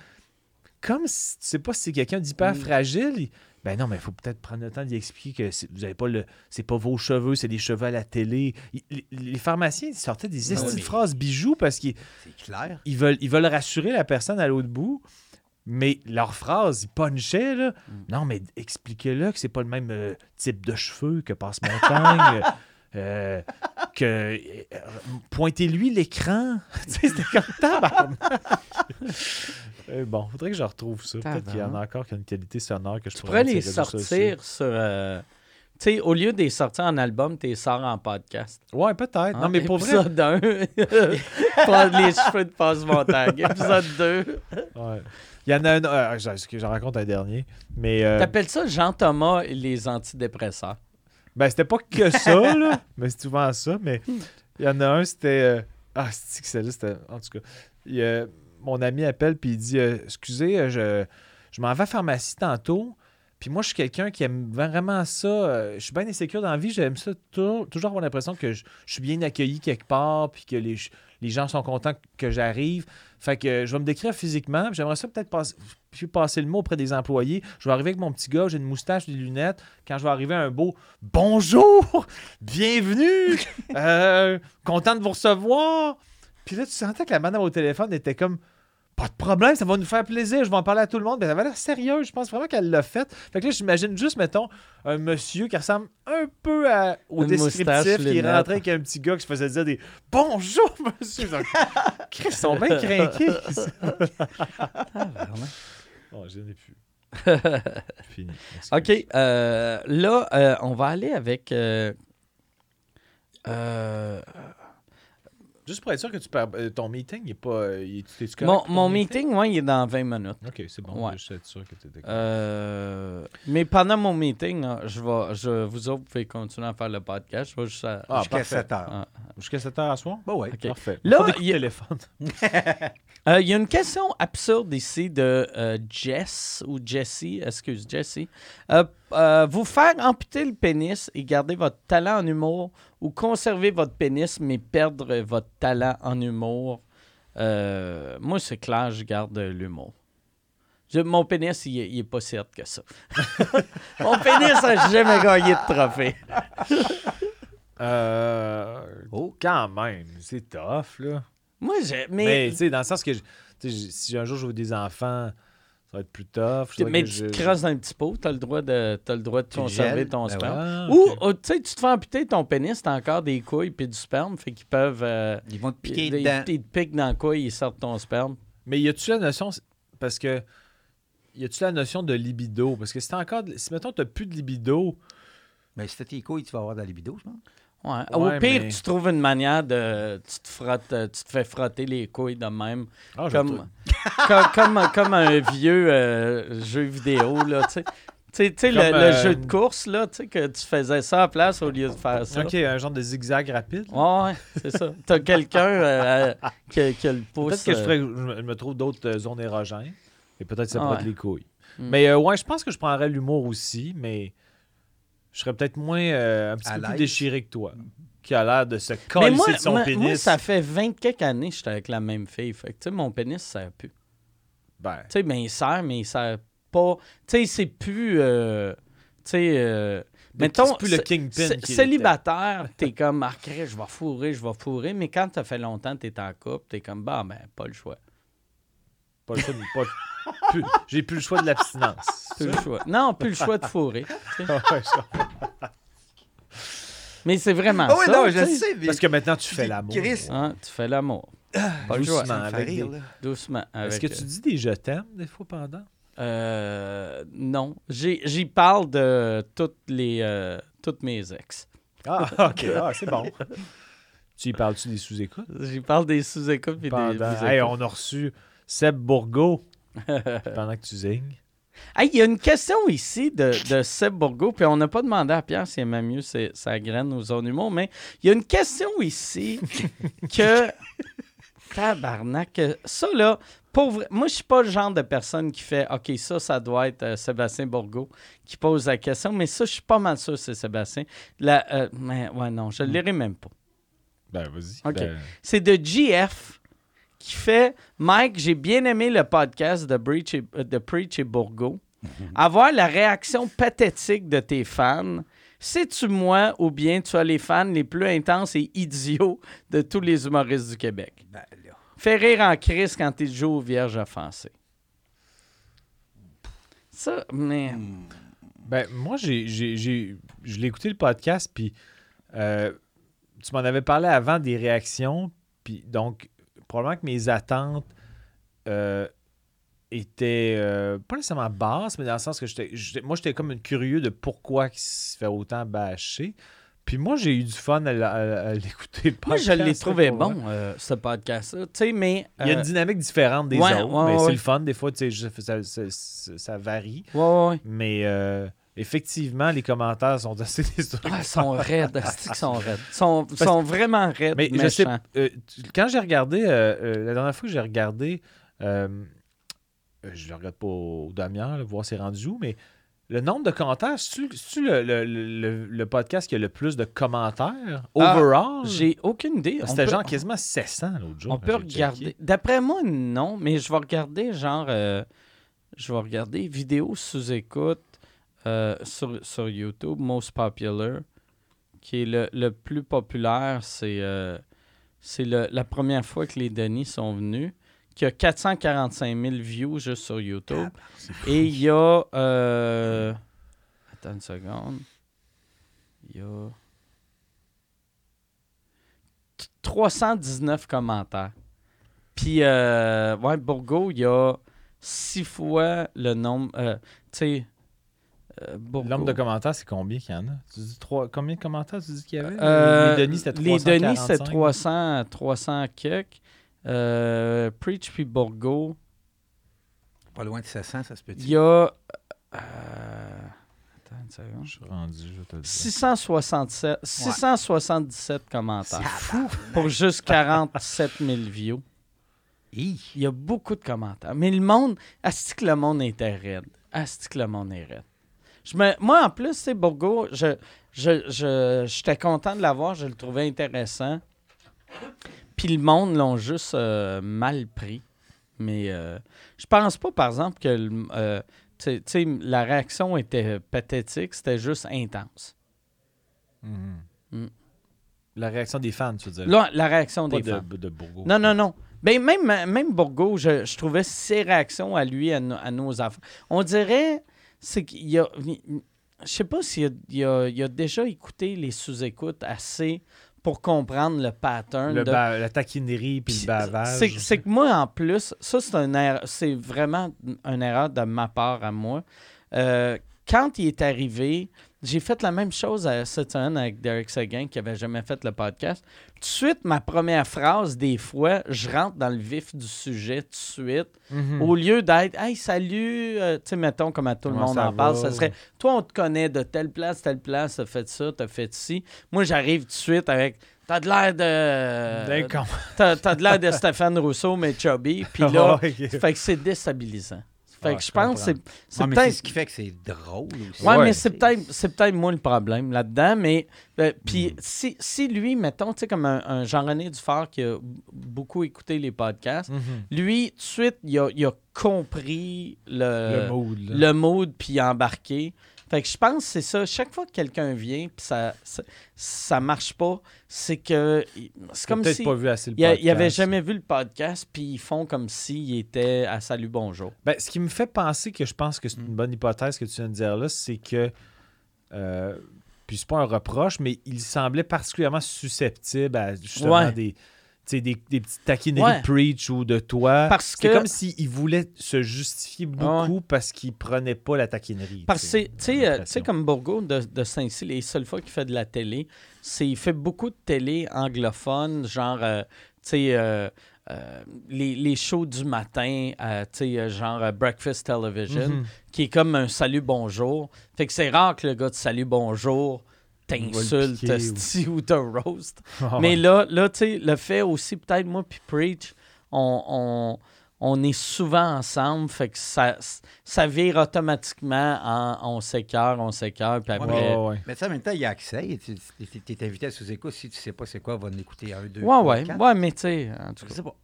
Comme si tu sais pas si c'est quelqu'un d'hyper fragile. il- ben non, mais il faut peut-être prendre le temps d'y expliquer que vous avez pas le. C'est pas vos cheveux, c'est des cheveux à la télé. Il- les, pharmaciens ils sortaient des Ah oui, estis de phrases bijoux parce qu'ils C'est clair. ils veulent, ils veulent rassurer la personne à l'autre bout, mais leur phrase, ils punchaient, là. Non, mais expliquez-le que c'est pas le même euh, type de cheveux que Passe-Montagne. euh, que euh, pointez-lui l'écran. C'était comme tabarnak. Euh, bon, faudrait que je retrouve ça. Peut-être qu'il y en a encore qui ont une qualité sonore que je tu pourrais les sortir sur. euh, tu sais, au lieu de les sortir en album, tu les sors en podcast. Ouais, peut-être. Hein? Non, mais pour vrai. Épisode 1, prendre les cheveux de passe-montagne. Épisode 2. ouais. Il y en a un. euh, je- j'en raconte un dernier. Mais. euh, T'appelles ça Jean-Thomas et les antidépresseurs. Ben, c'était pas que ça, là. mais c'est souvent ça. Mais il y en a un, c'était. euh, Ah, c'est que celle-là, c'était. En tout cas, il, euh, mon ami appelle, puis il dit euh, Excusez, euh, je, je m'en vais à la pharmacie tantôt. Puis moi, je suis quelqu'un qui aime vraiment ça. euh, je suis bien insécure dans la vie. J'aime ça tou- toujours avoir l'impression que je, je suis bien accueilli quelque part, puis que les, les gens sont contents que j'arrive. Fait que je vais me décrire physiquement. puis J'aimerais ça peut-être passer, puis passer le mot auprès des employés. Je vais arriver avec mon petit gars, j'ai une moustache, des lunettes. Quand je vais arriver un beau bonjour, bienvenue, euh, content de vous recevoir. Puis là, tu sentais que la madame au téléphone était comme pas de problème, ça va nous faire plaisir, je vais en parler à tout le monde. Mais elle avait l'air sérieuse, je pense vraiment qu'elle l'a fait. Fait que là, j'imagine juste, mettons, un monsieur qui ressemble un peu à- au Une descriptif, qui est rentré avec un petit gars qui se faisait dire des bonjour, monsieur. Chris, ils sont bien craqués. Bon, je n'en ai plus. Fini. OK. euh, là, euh, on va aller avec. euh, euh, Juste pour être sûr que tu perds, euh, ton meeting, il est pas. euh, il est, t'es-tu Mon, mon le meeting, ouais, il est dans 20 minutes. Ok, c'est bon. Ouais. Je suis sûr que tu étais Euh, mais pendant mon meeting, hein, je vais, je, vous autres pouvez continuer à faire le podcast. Je vais juste à- Ah, Jusqu'à parfait. 7 heures. Ah. Jusqu'à 7 heures à soir? Bah ouais. Ok. Parfait. Là, il y a- téléphone. Euh, Il y a une question absurde ici de euh, Jess ou Jessie, excuse, Jessie. Euh, euh, vous faire amputer le pénis et garder votre talent en humour ou conserver votre pénis mais perdre votre talent en humour. Euh, moi, c'est clair, je garde l'humour. Je- Mon pénis, il, est- il est pas si que ça. Mon pénis n'a jamais gagné de trophée. Euh, Oh. Quand même, c'est tough, là. Moi, j'ai. Mais, Mais, tu sais, dans le sens que je- tu sais, je- si un jour je veux des enfants, ça va être plus tough. Je mais tu te crosses dans un petit pot, tu as le droit de, t'as le droit de conserver ton ben sperme. Ou, oh, tu sais, tu te fais amputer ton pénis, t'as encore des couilles puis du sperme, fait qu'ils peuvent. euh, Ils vont te piquer ils, dedans. ils te piquent dans le couille, ils sortent ton sperme. Mais y a-tu la notion. Parce que. Y a-tu la notion de libido? Parce que si t'as encore. de- Si, mettons, t'as plus de libido. Mais si t'as tes couilles, tu vas avoir de la libido, je pense. Ouais. Ouais, Au pire, mais- tu trouves une manière de. Tu te, frottes, euh, tu te fais frotter les couilles de même. Ah, Comme, comme, comme, comme un vieux euh, jeu vidéo, là, tu sais. Tu sais, le, euh, jeu de course, là, tu sais, que tu faisais ça à place au lieu de faire ça. Ok, un genre de zigzag rapide. Ouais, ouais, c'est ça. T'as quelqu'un euh, qui, qui a le pouce. Peut-être que je, ferais- je me- trouve d'autres zones érogènes. Et peut-être que ça pourrait ouais. les couilles. Mm. Mais euh, ouais, je pense que je prendrais l'humour aussi, mais je serais peut-être moins euh, un petit À peu plus déchiré que toi. Qui a l'air de se coller de son moi, pénis. moi, ça fait 20 quelques années que j'étais avec la même fille. Fait que, tu sais, mon pénis, ça sert plus. Tu Ben, sais, ben, il sert, mais il sert pas. Tu sais, c'est plus. euh, tu sais. euh, mettons, c'est plus le kingpin qui Célibataire, t'es comme, marqué, je vais fourrer, je vais fourrer. Mais quand t'as fait longtemps, t'es en couple, t'es comme, bah, ben, pas le choix. Pas le choix pas- J'ai plus le choix de l'abstinence. Plus le choix. Non, plus le choix de fourrer. tu sais. Ouais, je- Mais c'est vraiment Ah oui, ça. non, tu je sais. sais. mais- Parce que maintenant, tu fais l'amour. Hein, tu fais l'amour. Pas le Doucement, choix. Rire, des- là. Doucement. Est-ce que euh, tu dis des je t'aime des fois pendant? Euh, non. J'ai- J'y parle de toutes les, euh, toutes mes ex. Ah, ok, ah, c'est bon. tu y parles-tu des sous-écoutes? J'y parle des sous-écoutes et des Pendant... vis-écoutes. Hey, on a reçu Seb Bourgo pendant que tu zignes. Hey, il y a une question ici de, de Seb Bourgo, puis on n'a pas demandé à Pierre s'il aimait mieux sa graine ou son humour, mais il y a une question ici que. Tabarnak. Ça, là, pour vrai- moi, je suis pas le genre de personne qui fait OK, ça, ça doit être euh, Sébastien Bourgo qui pose la question, mais ça, je suis pas mal sûr que c'est Sébastien. La, euh, mais ouais, non, je ne lirai même pas. Ben, vas-y. Ok. Ben, C'est de GF qui fait Mike, j'ai bien aimé le podcast de, Breach et- euh, de Preach et Bourgo. Avoir la réaction pathétique de tes fans. C'est-tu moi ou bien tu as les fans les plus intenses et idiots de tous les humoristes du Québec? Ben. Fais rire en crise quand il joue aux vierges offensées. Ça, mais. Ben, moi, j'ai, j'ai, j'ai- je l'ai écouté le podcast, puis euh, tu m'en avais parlé avant des réactions, puis donc, probablement que mes attentes euh, étaient euh, pas nécessairement basses, mais dans le sens que j'étais, moi, j'étais comme curieux de pourquoi il se fait autant bâcher. Puis moi, j'ai eu du fun à, l- à- à l'écouter. le Moi, je podcast, l'ai trouvé bon, euh, ce podcast-là. Tu sais, mais. Il y a une dynamique différente des ouais, autres, ouais, mais ouais. c'est le fun. Des fois, tu sais, ça, ça- ça- varie. Mais effectivement, les commentaires sont assez destructeurs. Ah, ils sont raides, qu'ils sont raides. Ils sont, ils sont vraiment raides, Mais je sais, méchants. euh, quand j'ai regardé, euh, euh, la dernière fois que j'ai regardé, je le regarde pas au, demi-heure, voir c'est rendu où, mais le nombre de commentaires, c'est-tu le, le, le- le podcast qui a le plus de commentaires Ah, overall? J'ai aucune idée. C'était genre quasiment 700 l'autre jour. On peut regarder. D'après moi, non, mais je vais regarder genre. je vais regarder vidéos sous écoute euh, sur, sur YouTube, Most Popular, qui est le, le plus populaire. C'est euh, la première fois que les Denis sont venus, qui a 445 000 views juste sur YouTube. Et il y a. euh, attends une seconde. Il y a. t- 319 commentaires. Puis, euh, ouais, Bourgo, il y a six fois le nombre. tu sais, Euh. Nombre de commentaires, c'est combien qu'il y en a? Tu dis trois... Combien de commentaires tu dis qu'il y avait? Euh, les Denis, c'était Les Denis, 345. c'était 300, 300 quelques. Euh, Preach puis Bourgo, Pas loin de 700, ça se peut il y a... euh, attends une seconde. Je suis rendu, je vais te le dire. 667, 677 commentaires. Pour juste 47 000 views. Il y a beaucoup de commentaires. Mais le monde, asti que le monde était raide. Asti que le monde est raide. Je me, moi, en plus, c'est Bourgo, je, je, je, j'étais content de l'avoir, je le trouvais intéressant. Puis le monde l'ont juste euh, mal pris. Mais euh, je pense pas, par exemple, que le- euh, la réaction était pathétique, c'était juste intense. Mhm. Mm. La réaction des fans, tu veux dire? Là, la réaction Pas des fans. de, de Bourgo. Non, non, non. Ben, même, même Bourgo, je, je trouvais ses réactions à lui, à, no- à nos affaires. On dirait, c'est qu'il y a. Je sais pas s'il a, il a, a déjà écouté les sous-écoutes assez pour comprendre le pattern. Le de- ba- la taquinerie puis le bavage. C'est que moi, en plus, ça, c'est un erreur- c'est vraiment une erreur de ma part à moi. Euh, quand il est arrivé, j'ai fait la même chose à cette semaine avec Derek Seguin qui avait jamais fait le podcast. Tout de suite, ma première phrase, des fois, je rentre dans le vif du sujet tout de suite. Mhm. Au lieu d'être Hey, salut, euh, tu sais, mettons, comme à tout le monde en parle, ça serait Toi, on te connaît de telle place, telle place, t'as fait ça, t'as fait ci. Moi, j'arrive tout de suite avec T'as de l'air de. T'as t'as de l'air de Stéphane Rousseau, mais chubby. Puis là, fait que c'est déstabilisant. Fait Ah, que je je pense que c'est- c'est peut-être. ce qui fait que c'est drôle aussi. Ouais, Ouais. mais c'est peut-être c'est peut-être moi le problème là-dedans. Mais euh, Hmm. puis si, si lui, mettons, tu sais, comme un, un Jean-René Dufort qui a beaucoup écouté les podcasts, Mhm. lui, tout de suite, il a, il a compris le, le mood. là. le mood puis embarqué. Fait que je pense que c'est ça. Chaque fois que quelqu'un vient puis ça, ça, ça marche pas, c'est que c'est comme peut-être si. pas vu assez le podcast. il avait jamais vu le podcast, puis ils font comme s'il était à Salut Bonjour. Ben, ce qui me fait penser que je pense que c'est une bonne hypothèse que tu viens de dire là, c'est que. Euh, puis c'est pas un reproche, mais il semblait particulièrement susceptible à justement Ouais. des, des, des petites taquineries Ouais. de preach ou de toi. Parce C'est que- comme s'il voulait se justifier beaucoup parce qu'il prenait pas la taquinerie. Parce que, tu sais, euh, tu sais, comme Bourgo de, de Saint-Cyr, les seules fois qu'il fait de la télé, c'est il fait beaucoup de télé anglophone, genre, euh, tu sais, euh, euh, les, les shows du matin, tu sais, genre Breakfast Television, Mhm. qui est comme un salut bonjour. Fait que c'est rare que le gars de salut bonjour t'insulte, ou- ou te roast. Ah Mais ouais. là, là tu sais, le fait aussi, peut-être moi puis Preach, on, on, on est souvent ensemble, fait que ça, ça vire automatiquement en on s'écœure, on s'écœure, puis Ouais, après... Ouais, ouais. Mais tu sais, en même temps, il y a accès. Tu es invité à sous-écoute. Si tu sais pas c'est quoi, va en écouter un, deux, Ouais, trois, ouais, quatre. ouais, mais tu sais, en tout Je cas. sais pas.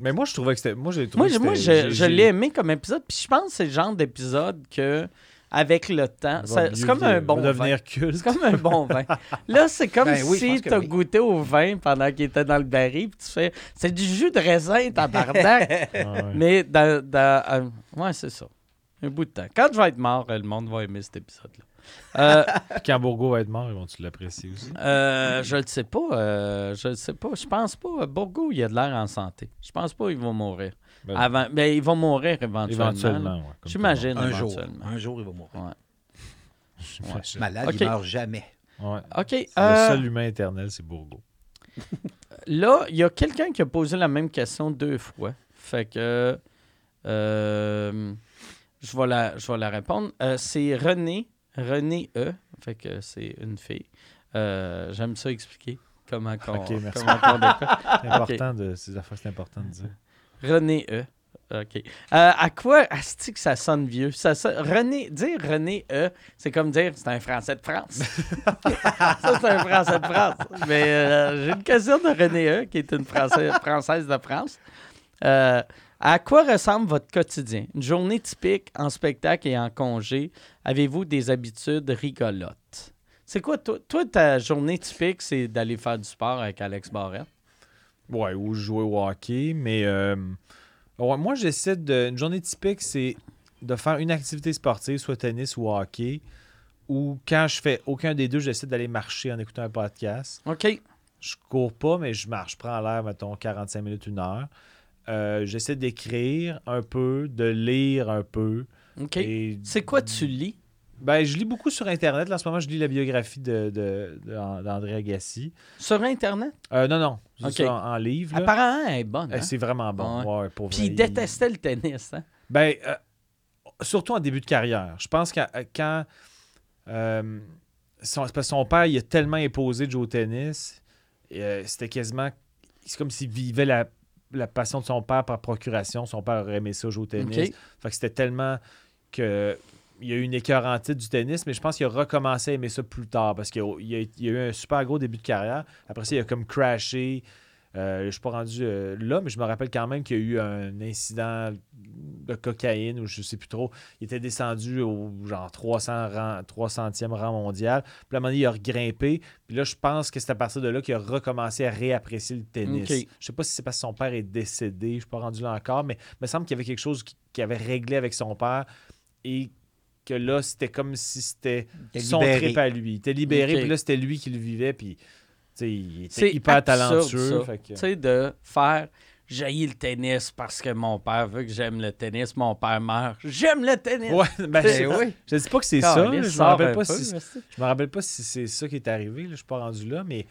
Mais moi, je trouvais que c'était. Moi, j'ai Moi, trouvé je- que moi c'était- je, je l'ai aimé comme épisode, puis je pense que c'est le genre d'épisode que, avec le temps, c'est comme un bon vin. devenir culte. C'est comme un bon vin. Là, c'est comme Ben oui, si tu as oui. goûté au vin pendant qu'il était dans le baril, puis tu fais c'est du jus de raisin, tabarnak. Ah ouais. Mais dans. dans euh, ouais, c'est ça. Un bout de temps. Quand je vais être mort, euh, le monde va aimer cet épisode-là. Euh, Puis quand Bourgo va être mort, ils vont-tu l'apprécier aussi? euh, je le sais pas. euh, je le sais pas. Je pense pas. Bourgo, il a de l'air en santé. Je pense pas qu'il va mourir. Ben, Avant, ben, il va mourir éventuellement. Éventuellement, ouais. comme J'imagine. Un jour. éventuellement. Un jour, il va mourir. Ouais. le. Ouais. Malade, Ok. il meurt jamais. Ouais. OK. C'est euh, Le seul humain éternel, c'est Bourgo. Là, il y a quelqu'un qui a posé la même question deux fois. Fait que. euh, je, vais la, je vais la répondre. Euh, c'est René. René E. Fait que c'est une fille. Euh, J'aime ça expliquer comment qu'on. Ok, merci. comment qu'on décode. C'est important de. Ces affaires, c'est important de dire. René E. OK. Euh, à quoi est-ce que ça sonne vieux? Ça, sonne- René, dire René E, c'est comme dire c'est un Français de France. ça, c'est un Français de France. Mais euh, j'ai une question de René E, qui est une Française, Française de France. Euh, à quoi ressemble votre quotidien? Une journée typique en spectacle et en congé. Avez-vous des habitudes rigolotes? C'est quoi, toi, toi, ta journée typique, c'est d'aller faire du sport avec Alex Barrette? Ouais, ou jouer au hockey, mais euh, ouais, moi j'essaie de. Une journée typique, c'est de faire une activité sportive, soit tennis ou hockey. Ou quand je fais aucun des deux, j'essaie d'aller marcher en écoutant un podcast. OK. Je cours pas, mais je marche. Je prends l'air, mettons, 45 minutes, une heure. Euh, j'essaie d'écrire un peu, de lire un peu. OK. Et- C'est quoi tu lis? Ben, je lis beaucoup sur Internet. Là, en ce moment, je lis la biographie de, de- de- d'André Agassi. Sur Internet? Euh, non, non. C'est Ok. ça, en, en livre. là. Apparemment, elle est bonne. Euh, hein? c'est vraiment bon. Ouais. Ouais, pour Puis vrai, il détestait le tennis. Hein? Ben, euh, surtout en début de carrière. Je pense que quand. euh, son, c'est parce que son père, il a tellement imposé de jouer au tennis. c'était quasiment. C'est comme s'il vivait la, la passion de son père par procuration. Son père aurait aimé ça jouer au tennis. Fait que c'était tellement que. Il y a eu une écœurantite du tennis, mais je pense qu'il a recommencé à aimer ça plus tard parce qu'il a, il a- a eu un super gros début de carrière. Après ça, il a comme crashé. Euh, je ne suis pas rendu euh, là, mais je me rappelle quand même qu'il y a eu un incident de cocaïne ou je sais plus trop. Il était descendu au genre 300 rang, 300e rang mondial. Puis à un moment donné, il a regrimpé. Puis là, je pense que c'est à partir de là qu'il a recommencé à réapprécier le tennis. OK. Je sais pas si c'est parce que son père est décédé, je suis pas rendu là encore, mais il me semble qu'il y avait quelque chose qui- qu'il avait réglé avec son père et que là, c'était comme si c'était était son libéré. trip à lui. Il était libéré, puis là, c'était lui qui le vivait, puis tu sais, il était hyper absurde, talentueux. Tu sais, de faire jaillir le tennis parce que mon père veut que j'aime le tennis, mon père meurt. J'aime le tennis! Ouais, ben, je, oui. je dis pas que c'est ça. là, Je me rappelle pas si je me rappelle pas si c'est ça qui est arrivé. Là, je suis pas rendu là, mais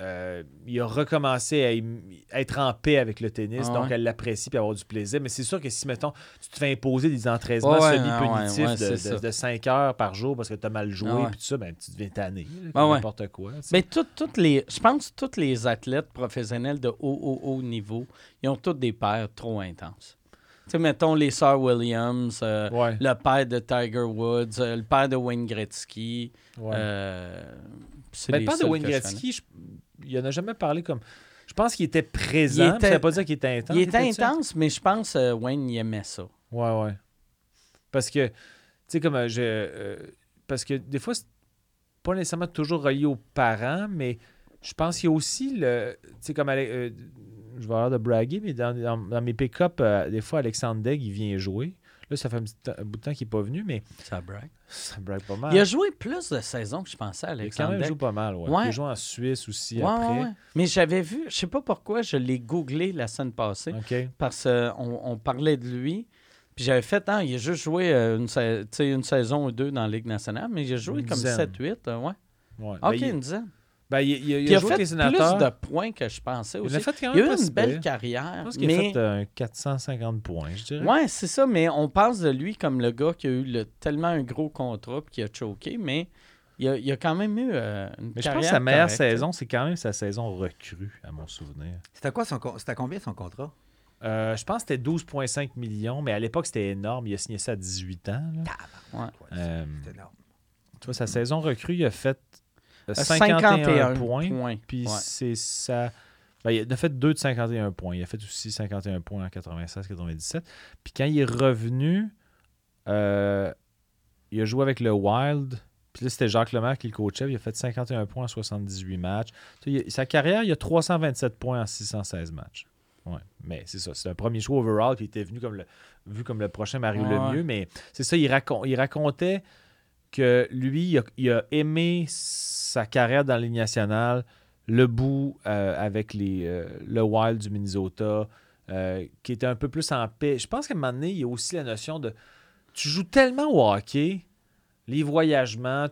euh, il a recommencé à, être en paix avec le tennis, Ah donc ouais. à l'apprécier et avoir du plaisir. Mais c'est sûr que si, mettons, tu te fais imposer des entraînements ouais, semi-punitifs ouais, de, de, ça. de 5 heures par jour parce que tu as mal joué, Ah puis tout ça, ben, tu deviens tanné. Ah. N'importe quoi. Mais tout- toutes les, je pense que tous les athlètes professionnels de haut, haut, haut niveau, ils ont tous des pères trop intenses. Tu sais, mettons les sœurs Williams, euh, le père de Tiger Woods, euh, le père de Wayne Gretzky. euh, c'est Mais les le père de Wayne Gretzky, je- il en a jamais parlé comme. Je pense qu'il était présent. Il était- Ça veut pas dire qu'il était intense. Il était intense, mais je pense que Wayne il aimait ça. Ouais, ouais. Parce que, tu sais, comme euh, je. euh, parce que des fois, c'est pas nécessairement toujours relié aux parents, mais je pense qu'il y a aussi le. Tu sais, comme. Euh, je vais avoir de braguer, mais dans, dans- dans mes pick-up, euh, des fois, Alexandre Degg, il vient jouer. Là, ça fait un, petit temps- un bout de temps qu'il n'est pas venu, mais Ça braque. ça brague pas mal. Il a joué plus de saisons que je pensais, Il a quand Alexandre. même joué pas mal, ouais. Ouais. Il a joué en Suisse aussi Ouais, après. ouais. Mais j'avais vu, je sais pas pourquoi, je l'ai googlé la semaine passée. Parce qu'on on parlait de lui. Puis j'avais fait, hein, il a juste joué euh, une, saison ou deux dans la Ligue nationale, mais il a joué Une comme dizaine. 7-8. euh, ouais. Ouais. OK, Ben, il, une dizaine. Ben, il, il a, il il a a joué fait plus de points que je pensais Il aussi. a fait quand Il même a eu une belle carrière. Je pense qu'il a fait euh, un 450 points, je dirais. Ouais, c'est ça, mais on pense de lui comme le gars qui a eu le- tellement un gros contrat puis qui a choqué, mais il a, il a quand même eu euh, une Mais je carrière pense que sa meilleure correcte. saison, c'est quand même sa saison recrue, à mon souvenir. C'était quoi son C'était combien son contrat? Euh, je pense que c'était 12,5 millions, mais à l'époque, c'était énorme. Il a signé ça à 18 ans. Ouais. Euh, C'est énorme. tu vois, sa saison recrue, il a fait euh, Euh, 51, points. points. Puis Ouais. c'est ça. Ben, il a fait 2 de 51 points. Il a fait aussi 51 points en 96-97. Puis quand il est revenu, euh, il a joué avec le Wild. Puis là, c'était Jacques Lemaire qui le coachait. Il a fait 51 points en 78 matchs. Tu sais, il- sa carrière, il a 327 points en 616 matchs. Ouais. Mais c'est ça. C'est un premier choix overall. Puis il était venu comme le, vu comme le prochain Mario Ouais. Lemieux. Mais c'est ça, il, racon- il racontait que lui, il a, il a aimé sa carrière dans la Ligue nationale, le bout euh, avec les, euh, le Wild du Minnesota, euh, qui était un peu plus en paix. Je pense qu'à un moment donné, il y a aussi la notion de. Tu joues tellement au hockey, les voyagements,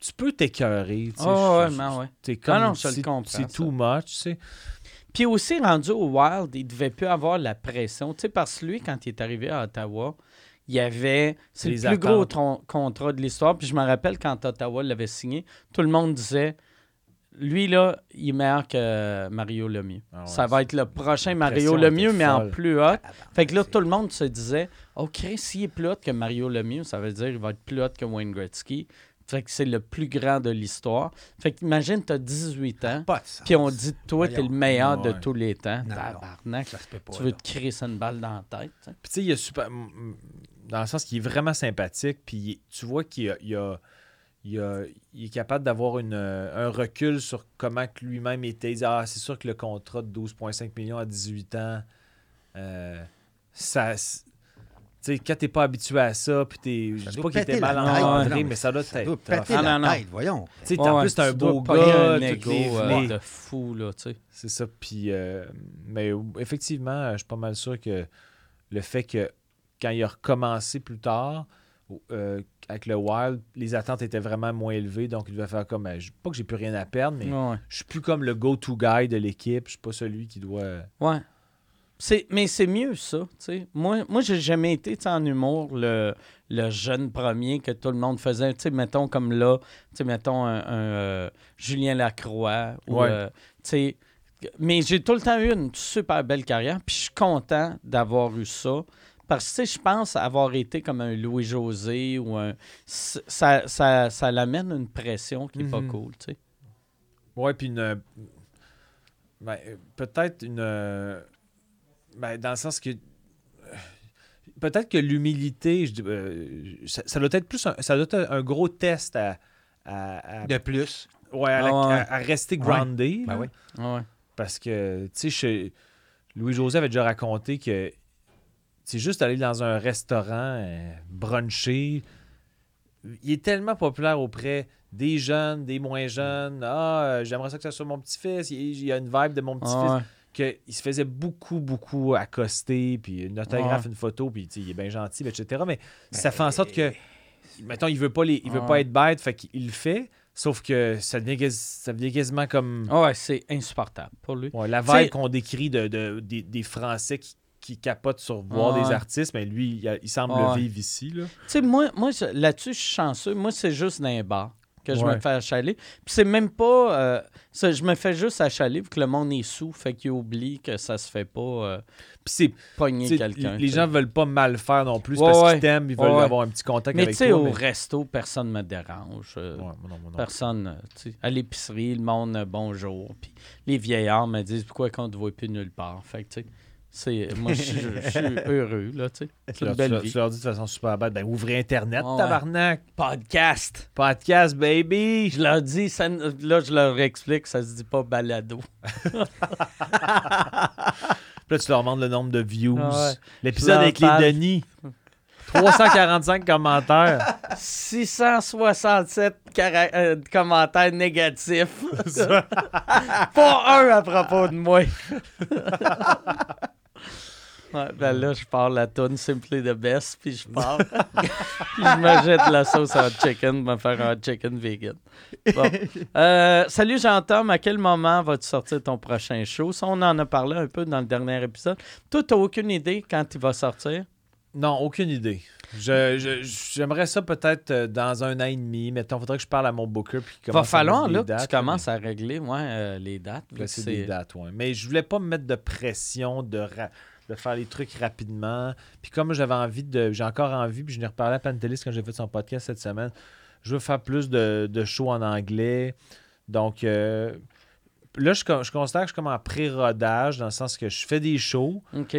tu peux t'écœurer. tu sais. Ah ouais, Je- ouais. t'es comme, Ah non, je le c'est- comprends, C'est too much, tu sais. Puis aussi, rendu au Wild, il devait plus avoir la pression. Tu sais, parce que lui, quand il est arrivé à Ottawa, il y avait. C'est le plus gros contrat de l'histoire. Puis je me rappelle quand Ottawa l'avait signé, tout le monde disait lui, là, il est meilleur que Mario Lemieux. Ah ouais, ça va être le prochain Mario Lemieux, mais en plus haut. Fait que là, tout le monde se disait Oh, Chris, s'il est plus haut que Mario Lemieux, ça veut dire qu'il va être plus haut que Wayne Gretzky. Fait que c'est le plus grand de l'histoire. Fait que imagine, t'as 18 ans. Puis on dit, toi, t'es le meilleur de Ouais. tous les temps. Non, non. Tabarnak. Ça se peut pas. Tu veux là. te crisser une balle dans la tête. Puis tu sais, il est super. Dans le sens qu'il est vraiment sympathique. Puis tu vois qu'il a, il a- il a- il est capable d'avoir une, euh, un recul sur comment que lui-même était. Il dit Ah, c'est sûr que le contrat de 12,5 millions à 18 ans, euh, ça. Tu sais, quand t'es pas habitué à ça, puis t'es. Je Ça dis doit pas qu'il était mal Non, mais, ça doit Ça être. doit tough. péter Ah, la non, voyons. Tu sais, Ouais, en plus, c'est un beau gars, un les- euh, les- de fou, là, tu sais. C'est ça. Puis, euh, mais effectivement, je suis pas mal sûr que le fait que quand il a recommencé plus tard, euh, avec le Wild, les attentes étaient vraiment moins élevées, donc il devait faire comme. euh, Pas que j'ai plus rien à perdre, mais Ouais. je suis plus comme le go-to guy de l'équipe. Je suis pas celui qui doit. Ouais. C'est, mais c'est mieux ça, tu sais. Moi, moi j'ai jamais été, en humour, le, le jeune premier que tout le monde faisait. Tu sais, mettons comme là, tu sais, mettons un, un, euh, Julien Lacroix. Ou, Ouais. euh, tu sais, mais j'ai tout le temps eu une super belle carrière, puis je suis content d'avoir eu ça. Parce que, je pense avoir été comme un Louis-José ou un... Ça, ça, ça l'amène une pression qui est pas Mhm. cool, tu sais. Ouais, puis une. ben, peut-être une. ben, dans le sens que. Peut-être que l'humilité, je dis, euh, ça, ça doit être plus un, ça doit être un gros test à, à, à- De plus. ouais, à, la- ouais. à- à rester groundé. Ben là. oui. Ouais. Parce que, tu sais, Louis-José avait déjà raconté que c'est juste aller dans un restaurant, euh, bruncher. Il est tellement populaire auprès des jeunes, des moins jeunes. Ah, euh, j'aimerais ça que ça soit mon petit-fils. Il il y a une vibe de mon petit-fils. Ah ouais. Qu'il se faisait beaucoup, beaucoup accoster, puis une autographe, une photo, puis il est bien gentil, etc. Mais ça fait en sorte que, mettons, il veut pas, les, il veut pas être bête, fait qu'il le fait. Sauf que ça devient, ça devient quasiment comme. Ah ouais, c'est insupportable pour lui. Ouais, la vibe qu'on décrit de, de- des, des Français qui, qui capotent sur voir Ouais. des artistes, mais lui, il, semble Ouais. le vivre ici. Là. Tu sais, moi, moi là-dessus, je suis chanceux. Moi, c'est juste dans les bars que je Ouais. me fais achaler. Puis c'est même pas... euh, ça, je me fais juste achaler vu que le monde est sous, fait qu'il oublie que ça se fait pas euh, Puis c'est, pogner quelqu'un. les tu sais. gens veulent pas mal faire non plus Ouais, parce ouais. qu'ils t'aiment, ils veulent avoir un petit contact Mais tu avec sais, toi. au mais- resto, personne me dérange. euh, non, non. Personne, euh, tu sais. À l'épicerie, le monde, bonjour. Puis les vieillards me disent pourquoi qu'on ne te voit plus nulle part. Fait que, tu sais, c'est, moi, je suis- je suis heureux, là, tu sais. Tu C'est une leur, tu belle leur- vie. tu leur dis de façon super bête, ben ouvrez Internet, Ouais. tabarnak. Podcast. Podcast, baby. Je leur dis, ça, là, je leur explique, ça se dit pas balado. Puis là, tu leur demandes le nombre de views. Ah ouais. L'épisode avec parle. les Denis. 345 commentaires. 667 cara- euh, commentaires négatifs. pas un à propos de moi. Ouais, ben là, je pars la toune Simply the Best, puis je pars. puis je me jette la sauce à hot chicken pour me faire un hot chicken vegan. Bon. Euh, salut Jean-Tom, à quel moment vas-tu sortir ton prochain show? Ça, on en a parlé un peu dans le dernier épisode. Toi, t'as aucune idée quand il va sortir? Non, aucune idée. J'aimerais ça peut-être euh, dans un an et demi. Mettons, faudrait que je parle à mon booker. Puis Va falloir là, que tu commences à régler ouais, euh, les dates. mais- vu que C'est c'est- des dates, ouais. Mais je voulais pas me mettre de pression de, ra- de faire les trucs rapidement. Puis comme j'avais envie de. J'ai encore envie, puis je n'ai reparlé à Pantelis quand j'ai fait son podcast cette semaine. Je veux faire plus de, de shows en anglais. Donc euh, là, je, je considère que je suis comme en pré-rodage, dans le sens que je fais des shows. OK.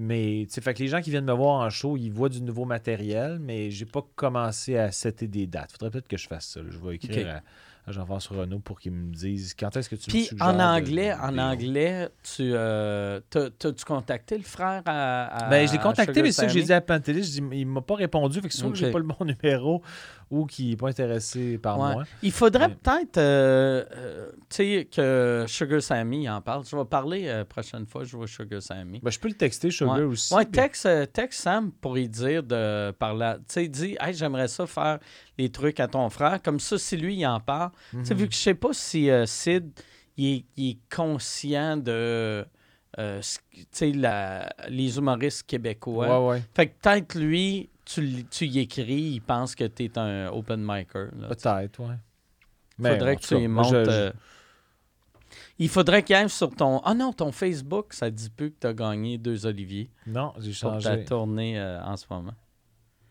Mais, tu sais, fait que les gens qui viennent me voir en show, ils voient du nouveau matériel, mais j'ai pas commencé à setter des dates. Faudrait peut-être que je fasse ça. là. Je vais écrire à, à Jean-François Renault pour qu'il me dise quand est-ce que tu Puis en anglais, de- en anglais, tu euh, t'as- t'as-tu contacté le frère à, à- Ben, je l'ai contacté, mais c'est ça que j'ai dit à Pantelis. Je dis, il m'a pas répondu. Fait que soit que j'ai pas le bon numéro ou qu'il n'est pas intéressé par Ouais. moi. Il faudrait Mais- peut-être, euh, euh, tu sais, que Sugar Sammy en parle. Je vais parler euh, prochaine fois, je vois Sugar Sammy. Ben, je peux le texter, Sugar Ouais. aussi. Mais- texte, euh, texte Sam pour lui dire de parler. Tu sais, dis, hey, j'aimerais ça faire les trucs à ton frère. Comme ça, si lui, il en parle. Tu sais, Mhm. vu que je sais pas si Sid, il est, il est conscient de. euh, la- les humoristes québécois. Ouais, ouais. Fait que peut-être lui, tu, y écris, il pense que tu es un open micer. Peut-être, ouais. Il Mais faudrait que tu montes. je- je- euh, Il faudrait qu'il aille sur ton. Ah non, ton Facebook, ça dit plus que tu as gagné deux Oliviers Non, j'ai pour ta changé. tournée euh, en ce moment.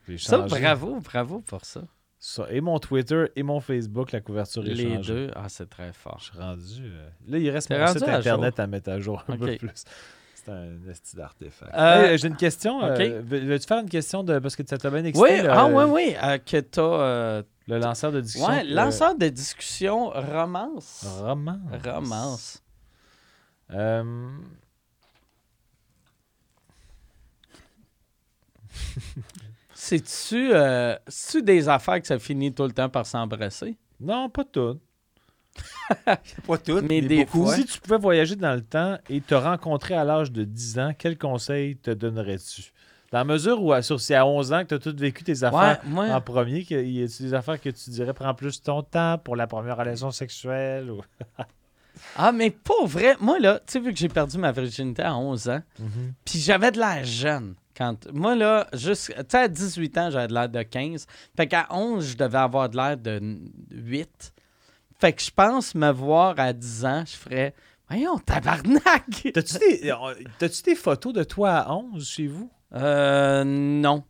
J'ai Ça, changé. bravo, bravo pour ça. Ça, Et mon Twitter et mon Facebook, la couverture est Les changée. deux, ah, c'est très fort. Je suis rendu. euh, Là, il reste mon site à internet jour. à mettre à jour un peu plus. C'est un esti d'artefact. Euh, Hey, J'ai une question. ok. euh, veux- Veux-tu faire une question de. Parce que ça t'a bien excité. Oui, le, ah oui, oui, euh, que t'as. euh, Le lanceur de discussion. ouais, euh, lanceur de discussion romance. Romance. Romance. Euh, C'est-tu euh, c'est-tu des affaires que ça finit tout le temps par s'embrasser? Non, pas tout. Pas toutes, Mais mais, des beaucoup. fois- Si tu pouvais voyager dans le temps et te rencontrer à l'âge de 10 ans, quel conseil te donnerais-tu? Dans la mesure où, c'est à 11 ans que tu as tout vécu tes Ouais, affaires en premier, qu'il y a des affaires que tu dirais prends plus ton temps pour la première relation sexuelle ou... ah, mais pas vrai. Moi, là, tu sais, vu que j'ai perdu ma virginité à 11 ans, puis j'avais de l'air jeune. Quand, moi, là, juste, tu sais, à 18 ans, j'avais de l'air de 15. Fait qu'à 11, je devais avoir de l'air de 8. Fait que je pense me voir à 10 ans, je ferais, voyons, tabarnak! T'as-tu des, t'as-tu des photos de toi à 11 chez vous? Euh, non.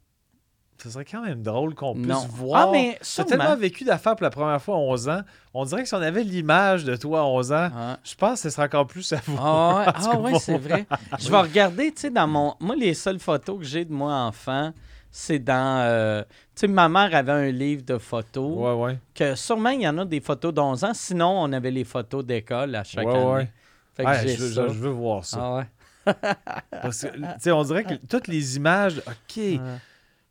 Ce serait quand même drôle qu'on puisse Non. voir. Ah, mais T'as tellement vécu d'affaires pour la première fois à 11 ans. On dirait que si on avait l'image de toi à 11 ans, Ah. je pense que ce serait encore plus savoureux. Ah ouais, ah ouais, pour c'est vrai. Je vais regarder, tu sais, dans mon... Moi, les seules photos que j'ai de moi enfant, c'est dans... euh, Tu sais, ma mère avait un livre de photos, Ouais, ouais. que sûrement, il y en a des photos d'11 ans. Sinon, on avait les photos d'école à chaque Ouais, année. ouais. Fait que Ouais, je, veux- ça. je veux voir ça. Ah ouais. Parce que, tu sais, on dirait que toutes les images, OK, Ouais.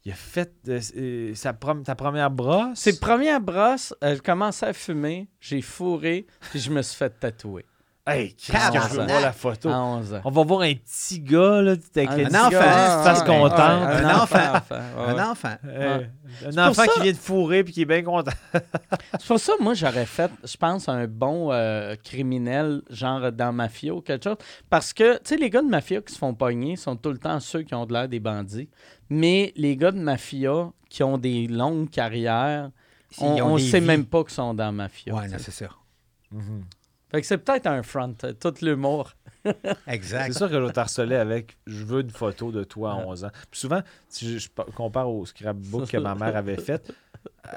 il a fait euh, euh, sa prom- ta première brosse. C'est première brosse, euh, je commençais à fumer, j'ai fourré, puis je me suis fait tatouer Hey, qu'est-ce que je veux voir la photo. à 11 ans. On va voir un petit gars, là, avec Un les Un enfant. contente. ouais, un enfant. ouais. Un enfant. Euh, un enfant qui vient de fourrer puis qui est bien content. C'est pour ça, moi, j'aurais fait, je pense, un bon euh, criminel, genre dans Mafia ou quelque chose. Parce que, tu sais, les gars de Mafia qui se font pogner sont tout le temps ceux qui ont de l'air des bandits. Mais les gars de Mafia qui ont des longues carrières, on ne sait vies. même pas qu'ils sont dans Mafia. Ouais, non, c'est ça. Fait que c'est peut-être un front, euh, tout l'humour. Exact. C'est sûr que je vais t'harceler avec je veux une photo de toi à 11 ans. Puis souvent, si je, je pa- compare au scrapbook que ma mère avait fait,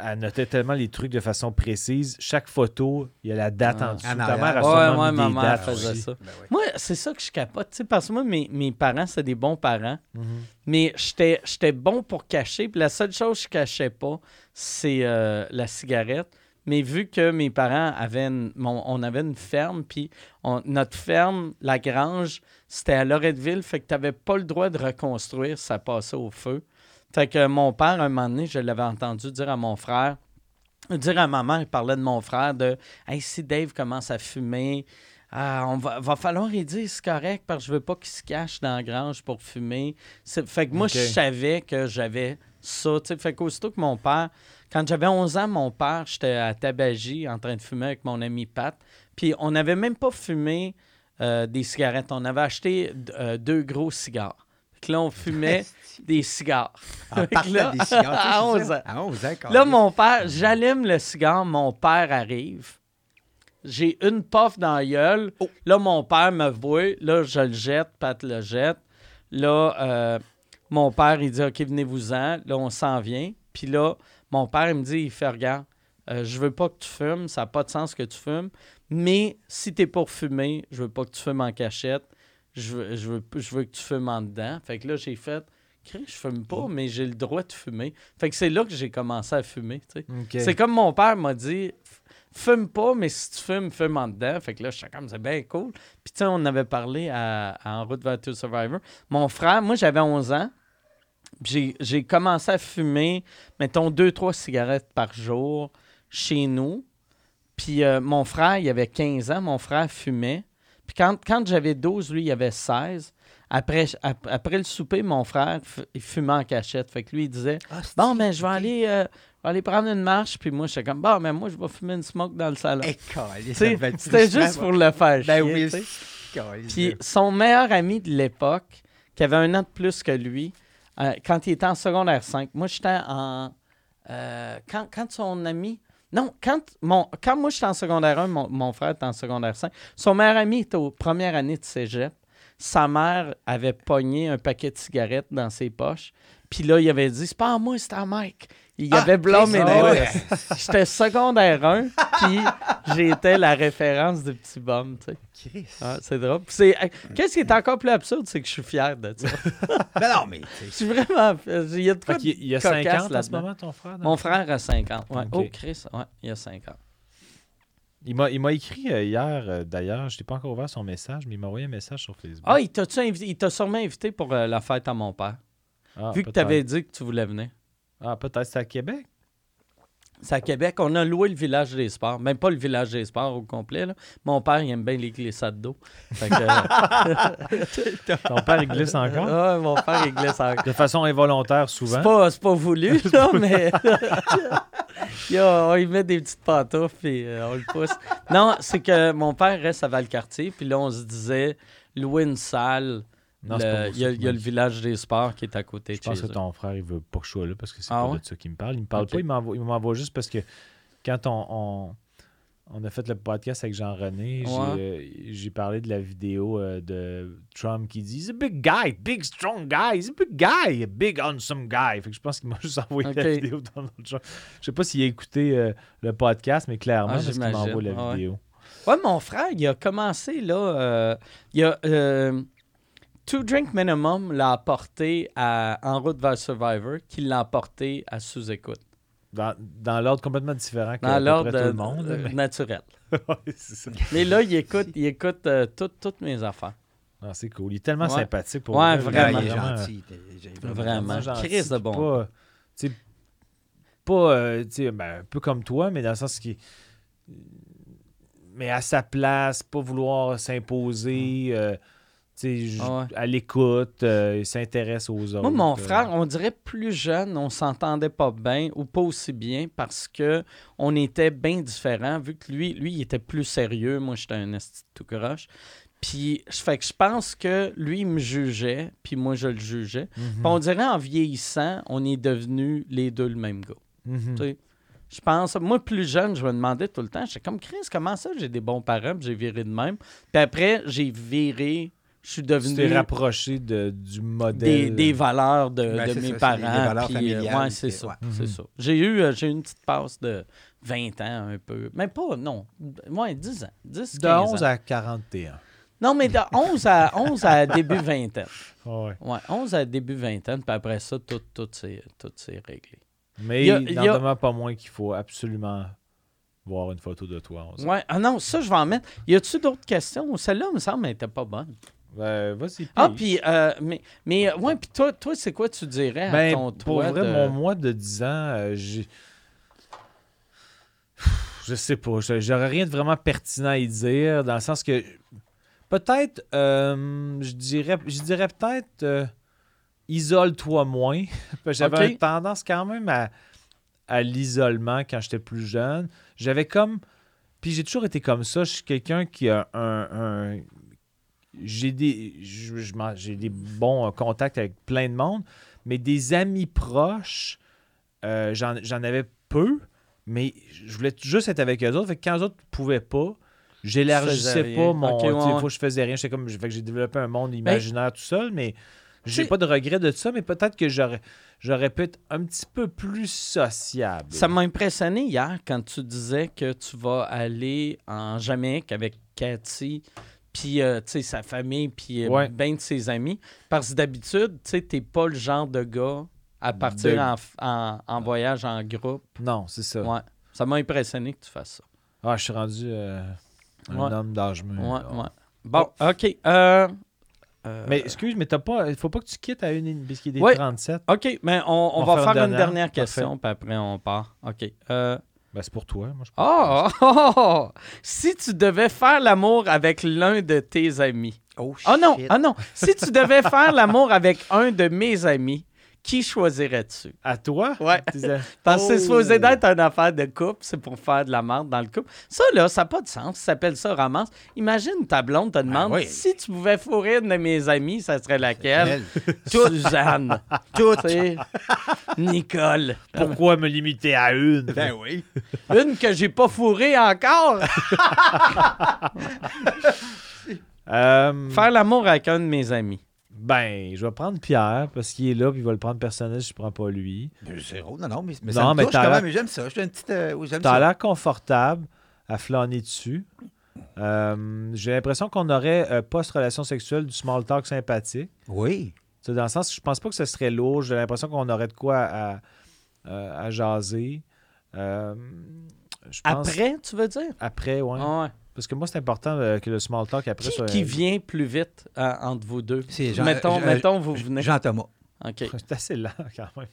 elle notait tellement les trucs de façon précise. Chaque photo, il y a la date en dessous. Ta mère a Ouais, sûrement ouais, mis ma des mère dates faisait aussi. ça. Ben oui. Moi, c'est ça que je capote, tu sais, parce que moi, mes, mes parents, c'est des bons parents. Mhm. Mais j'étais j'étais bon pour cacher. Puis la seule chose que je cachais pas, c'est euh, la cigarette. Mais vu que mes parents avaient une, mon- on avait une ferme, puis notre ferme, la grange, c'était à Loretteville, fait que tu n'avais pas le droit de reconstruire, ça passait au feu. Fait que mon père, un moment donné, je l'avais entendu dire à mon frère, dire à ma mère, il parlait de mon frère, de Hey, si Dave commence à fumer, ah, on va, va falloir lui dire c'est correct parce que je veux pas qu'il se cache dans la grange pour fumer. Fait que moi, je savais que j'avais ça. tu sais. Fait qu'aussitôt que mon père, quand j'avais 11 ans, mon père, j'étais à Tabagie en train de fumer avec mon ami Pat. Puis on n'avait même pas fumé euh, des cigarettes. On avait acheté euh, deux gros cigares. Que là, on fumait des cigares. En là, des cigares. à tu sais, 11 c'est ça? ans. À 11 ans, quand Là, même. mon père, j'allume le cigare, mon père arrive. J'ai une puff dans la gueule. Oh. Là, mon père me voit. Là, je le jette, Pat le jette. Là, euh, mon père, il dit OK, venez-vous-en. Là, on s'en vient. Puis là, mon père, il me dit il fait Regarde, euh, je veux pas que tu fumes. Ça n'a pas de sens que tu fumes. Mais si tu es pour fumer, je veux pas que tu fumes en cachette. Je veux, je veux, je veux que tu fumes en dedans. Fait que là, j'ai fait je fume pas, mais j'ai le droit de fumer. Fait que c'est là que j'ai commencé à fumer. tu sais. OK. C'est comme mon père m'a dit fume pas, mais si tu fumes, fume en dedans. Fait que là, j'étais comme c'est bien cool. Puis tu sais, on avait parlé à, à En route vers To Survivor. Mon frère, moi j'avais 11 ans. J'ai, commencé à fumer, mettons, deux, trois cigarettes par jour chez nous. Puis euh, mon frère, il avait 15 ans, mon frère fumait. Puis quand, quand j'avais 12, lui, il avait 16. Après, ap- après le souper, mon frère, il fumait en cachette. Fait que lui, il disait Ah, Bon, mais je vais aller, euh, aller prendre une marche. Puis moi, j'étais comme, bon, mais moi, je vais fumer une smoke dans le salon. Eh, C'était juste pour le faire Ben chier, oui, Puis son meilleur ami de l'époque, qui avait un an de plus que lui, euh, quand il était en secondaire 5, moi, j'étais en... euh, quand, quand son ami... Non, quand, mon, quand moi, j'étais en secondaire 1, mon, mon frère était en secondaire 5, son meilleur ami était aux premières années de cégep. Sa mère avait pogné un paquet de cigarettes dans ses poches. Puis là, il avait dit, c'est pas à moi, c'est à Mike. Il Ah, avait blâmé Chris, moi. ah ouais. J'étais secondaire 1, puis j'étais la référence du petit bum, tu sais. Chris. Ah, c'est drôle. Qu'est-ce qui est encore plus absurde, c'est que je suis fier de ça. Ben non, mais Je suis vraiment. Il y a de quoi il y a cocasse 50 en ce moment, ton frère? Mon frère a 50. Ouais. Oh, Chris, ouais, il a 50. Il m'a, il m'a écrit euh, hier, euh, d'ailleurs, je n'ai pas encore ouvert son message, mais il m'a envoyé un message sur Facebook. Ah, il t'a-tu invité- il t'a sûrement invité pour euh, la fête à mon père? Ah, vu que tu avais dit que tu voulais venir. Ah, peut-être c'est à Québec? C'est à Québec. On a loué le village des sports. Même pas le village des sports au complet. là. Mon père, il aime bien les glissades d'eau. Que, euh, Ton père, il glisse encore? ouais, mon père, il glisse encore. De façon involontaire, souvent? pas, c'est pas voulu, là, mais il, y a- on y met des petites pantoufles et euh, on le pousse. Non, c'est que mon père reste à Valcartier, puis là, on se disait louer une salle. Non, Le- il, y a, il y a le village des sports qui est à côté Je de pense que ton frère, il veut pas que je sois là parce que c'est Ah pas ouais? de ça qu'il me parle. Il me parle pas, il m'envoie, il m'envoie juste parce que quand on, on, on a fait le podcast avec Jean-René, j'ai, Ouais. euh, j'ai parlé de la vidéo euh, de Trump qui dit He's a big guy, big strong guy, he's a big guy, a big handsome guy. Fait que je pense qu'il m'a juste envoyé la vidéo de Donald Trump. Je sais pas s'il a écouté euh, le podcast, mais clairement, Ah, parce qu'il m'envoie la Ah ouais. vidéo. Ouais, mon frère, il a commencé, là, euh, il a... euh, Two Drink Minimum l'a apporté à En route vers Survivor, qui l'a apporté à Sous-Écoute. Dans, dans l'ordre complètement différent que Dans à peu l'ordre tout euh, le monde. euh, mais- naturel. Ouais, c'est ça. Mais là, il écoute, il écoute euh, toutes- toutes mes affaires. Ah, c'est cool. Il est tellement Ouais. sympathique pour Ouais, vrai. vraiment. il est Vraiment, gentil. Vraiment. Vraiment gentil, Chris de bon. Pas, tu sais, pas euh, ben, un peu comme toi, mais dans le sens qui. Mais à sa place, pas vouloir s'imposer, euh, sais, ju- Ah ouais. à l'écoute, euh, il s'intéresse aux autres. Moi, mon euh. frère, on dirait plus jeune, on s'entendait pas bien ou pas aussi bien parce que on était bien différents, vu que lui, lui, il était plus sérieux. Moi, j'étais un esti tout croche. Puis, fait que je pense que lui, il me jugeait, puis moi, je le jugeais. Mhm. Puis on dirait en vieillissant, on est devenus les deux le même gars. Mhm. Tu sais, Je pense, moi, plus jeune, je me demandais tout le temps, j'étais comme Chris, comment ça, j'ai des bons parents, puis j'ai viré de même. Puis après, j'ai viré, je suis Tu t'es devenu rapproché de, du modèle. des valeurs de, Ben, mes ça, parents. des valeurs puis, euh, familiales, ouais, c'est ça. ouais. c'est Mhm. ça. J'ai eu, euh, j'ai eu une petite passe de 20 ans, un peu. Mais pas, non. Ouais, 10 ans. 10, de 15 11 ans. à 41. Non, mais de 11 à, 11 à début vingtaine. Ah ouais. Ouais, 11 à début vingtaine, puis après ça, tout, tout, s'est- tout s'est réglé. Mais Il n'en demeure pas moins qu'il faut absolument voir une photo de toi. à 11 ans. Ouais, ah non, ça, je vais en mettre. Y a-tu d'autres questions? Celle-là, me semble, elle était pas bonne. Ben, vas-y. Ah, puis, euh, mais, mais, euh, ouais, puis toi, toi c'est quoi tu dirais à Ben, ton pour toi vrai, de- mon mois de 10 ans, euh, j'ai. Je sais pas. J'aurais rien de vraiment pertinent à y dire, dans le sens que. Peut-être, euh, je dirais, je dirais peut-être, euh, isole-toi moins. J'avais une tendance quand même à, à l'isolement quand j'étais plus jeune. J'avais comme. Puis j'ai toujours été comme ça. Je suis quelqu'un qui a un. un- j'ai des, j'ai des bons euh, contacts avec plein de monde, mais des amis proches, euh, j'en j'en avais peu, mais je voulais juste être avec eux autres. Fait que quand eux autres ne pouvaient pas, j'élargissais pas mon. Ok, tu sais, ouais, faut ouais. que je faisais rien. J'étais comme, fait que j'ai développé un monde imaginaire tout seul, mais j'ai pas de regret de ça, mais peut-être que j'aurais, j'aurais pu être un petit peu plus sociable. Ça m'a impressionné hier quand tu disais que tu vas aller en Jamaïque avec Cathy, puis euh, sa famille, puis euh, Ouais. ben de ses amis. Parce que d'habitude, tu t'es pas le genre de gars à partir De- en, f- en- en voyage en groupe. Non, c'est ça. Ouais. Ça m'a impressionné que tu fasses ça. Ah, je suis rendu euh, un Ouais. homme d'âge mûr. Ouais, ouais. Bon, OK. euh, Mais excuse, mais t'as pas. Il faut pas que tu quittes à une parce qu'il est Ouais. 37. OK, mais on, on On va faire une une dernière. dernière question, puis après on part. OK. Ben, c'est pour toi. Moi, je Oh, oh, oh! Si tu devais faire l'amour avec l'un de tes amis. Oh, Oh non, shit. oh non. Si tu devais faire l'amour avec un de mes amis, qui choisirais-tu? À toi? Ouais. Parce que c'est Oh. supposé d'être une affaire de couple, c'est pour faire de la merde dans le couple. Ça, là, ça n'a pas de sens. Ça s'appelle ça romance. Imagine ta blonde te demande oui. si tu pouvais fourrer une de mes amies, ça serait laquelle? Elle. Suzanne. Toutes. Nicole. Pourquoi me limiter à une? Ben oui. Une que j'ai pas fourrée encore. Euh, Faire l'amour avec un de mes amis. Ben, je vais prendre Pierre parce qu'il est là puis il va le prendre personnel si je prends pas lui. Ben, Zéro. Non, non, mais, mais Non, ça me mais touche quand l'air- même. J'aime ça. Une petite... euh, oui, j'aime T'as ça. l'air confortable à flâner dessus. Euh, J'ai l'impression qu'on aurait euh, post-relation sexuelle du small talk sympathique. Oui. Tu sais, dans le sens, je pense pas que ce serait lourd. J'ai l'impression qu'on aurait de quoi à, à- à jaser. Euh, je pense- Après, tu veux dire? Après, ouais. Ah ouais. Parce que moi, c'est important euh, que le small talk après Qui, soit. qui vient plus vite euh, entre vous deux? C'est Jean- mettons, Jean- mettons, vous venez. Jean-Thomas. OK. C'est assez lent quand même.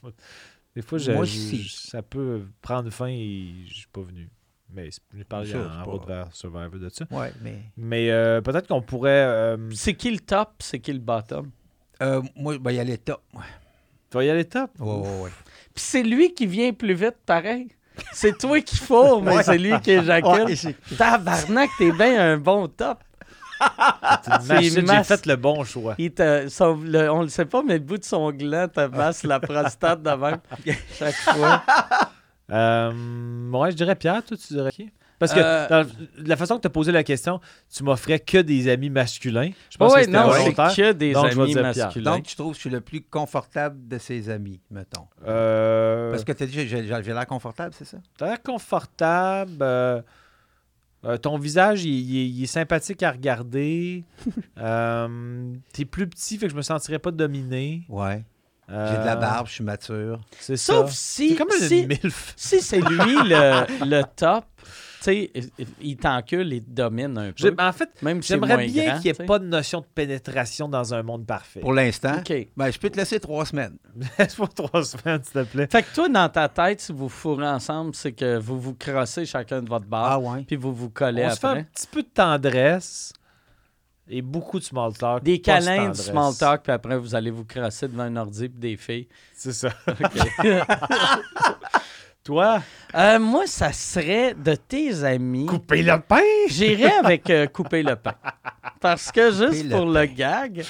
Des fois, je- Moi je- je- ça peut prendre fin et je suis pas venu. Mais j'ai parlé Ça, en, route vers Survivor de ça. Ouais, mais. Mais euh, peut-être qu'on pourrait. euh, C'est qui le top, c'est qui le bottom? Euh, moi, ben, il y a les top. Ouais, tu vas y aller top? ouais, ouais. ouais. Puis c'est lui qui vient plus vite, pareil? C'est toi qui fourre, mais c'est lui qui éjacule. Tabarnak, t'es bien un bon top. J'ai masse- fait le bon choix. Il te, son- le- on le sait pas, mais le bout de son gland te masse la prostate de même. Chaque fois. Euh, ouais, je dirais Pierre, toi, tu dirais qui? Parce que Euh, dans la façon que tu as posé la question, tu m'offrais que des amis masculins. Je pense Ouais, que c'était non, c'est que des Donc, amis masculins. Donc, tu trouves que je suis le plus confortable de ses amis, mettons. Euh, Parce que tu as dit, j'ai l'air confortable, c'est ça? T'as l'air confortable. euh, euh, ton visage, il, il est, il est sympathique à regarder. euh, T'es plus petit, fait que je me sentirais pas dominé. Ouais. J'ai de la barbe, je suis mature. C'est Sauf ça. si, C'est comme si, milf. si c'est lui le, le top, sais, il t'encule et te domine un peu. En fait, Même si c'est j'aimerais moins bien qu'il n'y ait tu pas de notion de pénétration dans un monde parfait. Pour l'instant, OK. ben, je peux te laisser trois semaines. Laisse pour trois semaines, s'il te plaît. Fait que toi, dans ta tête, si vous fourrez ensemble, c'est que vous vous crossez chacun de votre bar, Ah ouais? puis vous vous collez On se fait un après. petit peu de tendresse et beaucoup de small talk. Des de câlins, du tendresse. small talk, puis après, vous allez vous crosser devant un ordi puis des filles. C'est ça. OK. Toi, Euh, moi, ça serait de tes amis. couper le pain? J'irais avec euh, couper le pain. Parce que juste le pour le gag,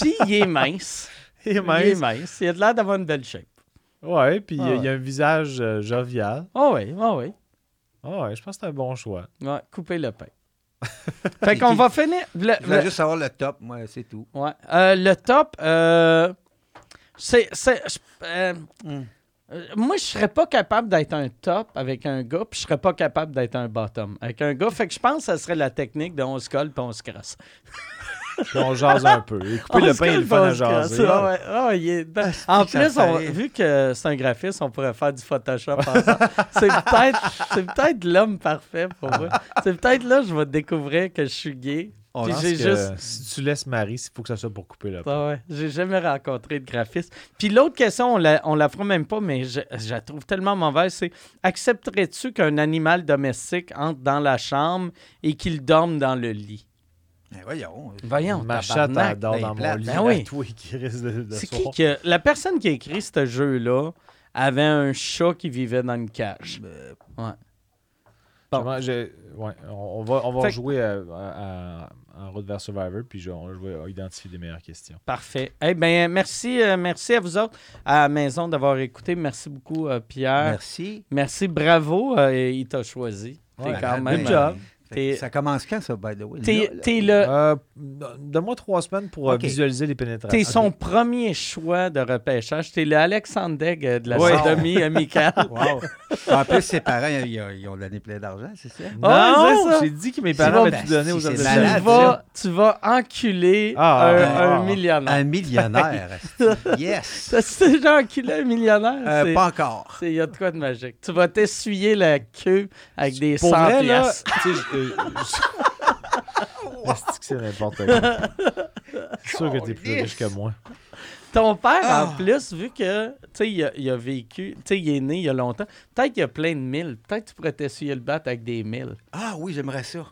puis il est mince. Il est mince. mince. Il a de l'air d'avoir une belle shape. Ouais, puis il y a- Ah il a un visage euh, jovial. Oh oui, oh oui. Ah ouais, je pense que c'est un bon choix. Ouais, couper le pain. fait qu'on va finir. Le, Je voulais le- juste savoir le top, moi, c'est tout. ouais. Euh, le top, euh, c'est. c'est- Hmm. Moi, je serais pas capable d'être un top avec un gars, puis je serais pas capable d'être un bottom avec un gars. Fait que je pense que ça serait la technique de on se colle puis on se crasse. Puis on jase un peu. Et couper On le pain, il est colle, le fun à jaser. Ah ouais, ah il est- En plus, on- vu que c'est un graphiste, on pourrait faire du Photoshop c'est peut-être c'est peut-être l'homme parfait pour moi. C'est peut-être là que je vais découvrir que je suis gay. On Puis pense j'ai que juste Si tu laisses Marie, il faut que ça soit pour couper le. Ah ouais, j'ai jamais rencontré de graphiste. Puis l'autre question, on la, on la fera même pas, mais je, je la trouve tellement mauvaise, c'est accepterais-tu qu'un animal domestique entre dans la chambre et qu'il dorme dans le lit? Ben, voyons. Voyons, Ma chatte adore ben dans mon lit. Ben oui. à toi qui risque de, de C'est qui que... La personne qui a écrit ce jeu-là avait un chat qui vivait dans une cage. Ouais. Bon. J'ai- ouais, on, va, on va jouer à- à- à- en route vers Survivor, puis je, on- je vais identifier des meilleures questions. Parfait. Eh bien, merci, euh, merci à vous autres à la maison d'avoir écouté. Merci beaucoup, euh, Pierre. Merci. Merci, bravo. euh, il t'a choisi. T'es Ouais, quand Ben, même... ben, euh, Ça commence quand, ça, by the way? T'es le... Euh, Donne-moi trois semaines pour euh, visualiser les pénétrations. T'es son premier choix de repêchage. T'es le Alexandre Degg euh, de la Ouais. sodomie amicale. Wow. en plus, ses parents, ils, ils ont donné plein d'argent, c'est ça? Ah, Non, ça. j'ai dit que mes parents m'avaient tout ben, donné si, aux de tu, vas, tu vas enculer Ah, un, ah, un millionnaire. Un millionnaire. yes. T'as-tu déjà enculé un millionnaire? Euh, C'est- pas encore. Il y a de quoi de magique. Tu vas t'essuyer la queue avec des Pour 100 vrai, là, piastres. Est-ce que c'est n'importe quoi? C'est sûr que t'es plus riche que moi. Ton père, Ah. en plus, vu que, tu sais, il a, il a vécu, tu sais, il est né il y a longtemps, peut-être qu'il y a plein de milles. Peut-être que tu pourrais t'essuyer le bat avec des milles. Ah oui, j'aimerais ça.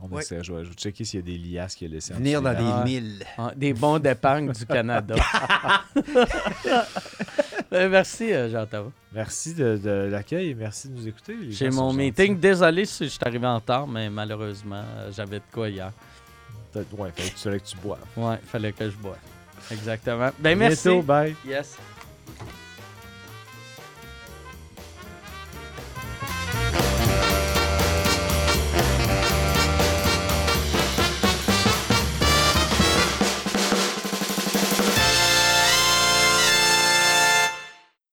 On Ouais. essaie, je vais, je vais checker s'il y a des liasses qu'il a laissées en Venir dans dessous. des Ah. milles. Ah, des bons d'épargne du Canada. Ben, merci, euh, Jean-Thomas. Merci de, de l'accueil et merci de nous écouter. J'ai mon meeting. gentils. Désolé si je suis arrivé en retard, mais malheureusement, euh, j'avais de quoi hier. Peut-être- Ouais, fallait que tu, que tu bois. Ouais, fallait que je boive. Exactement. Ben, merci. bientôt, bye. Yes.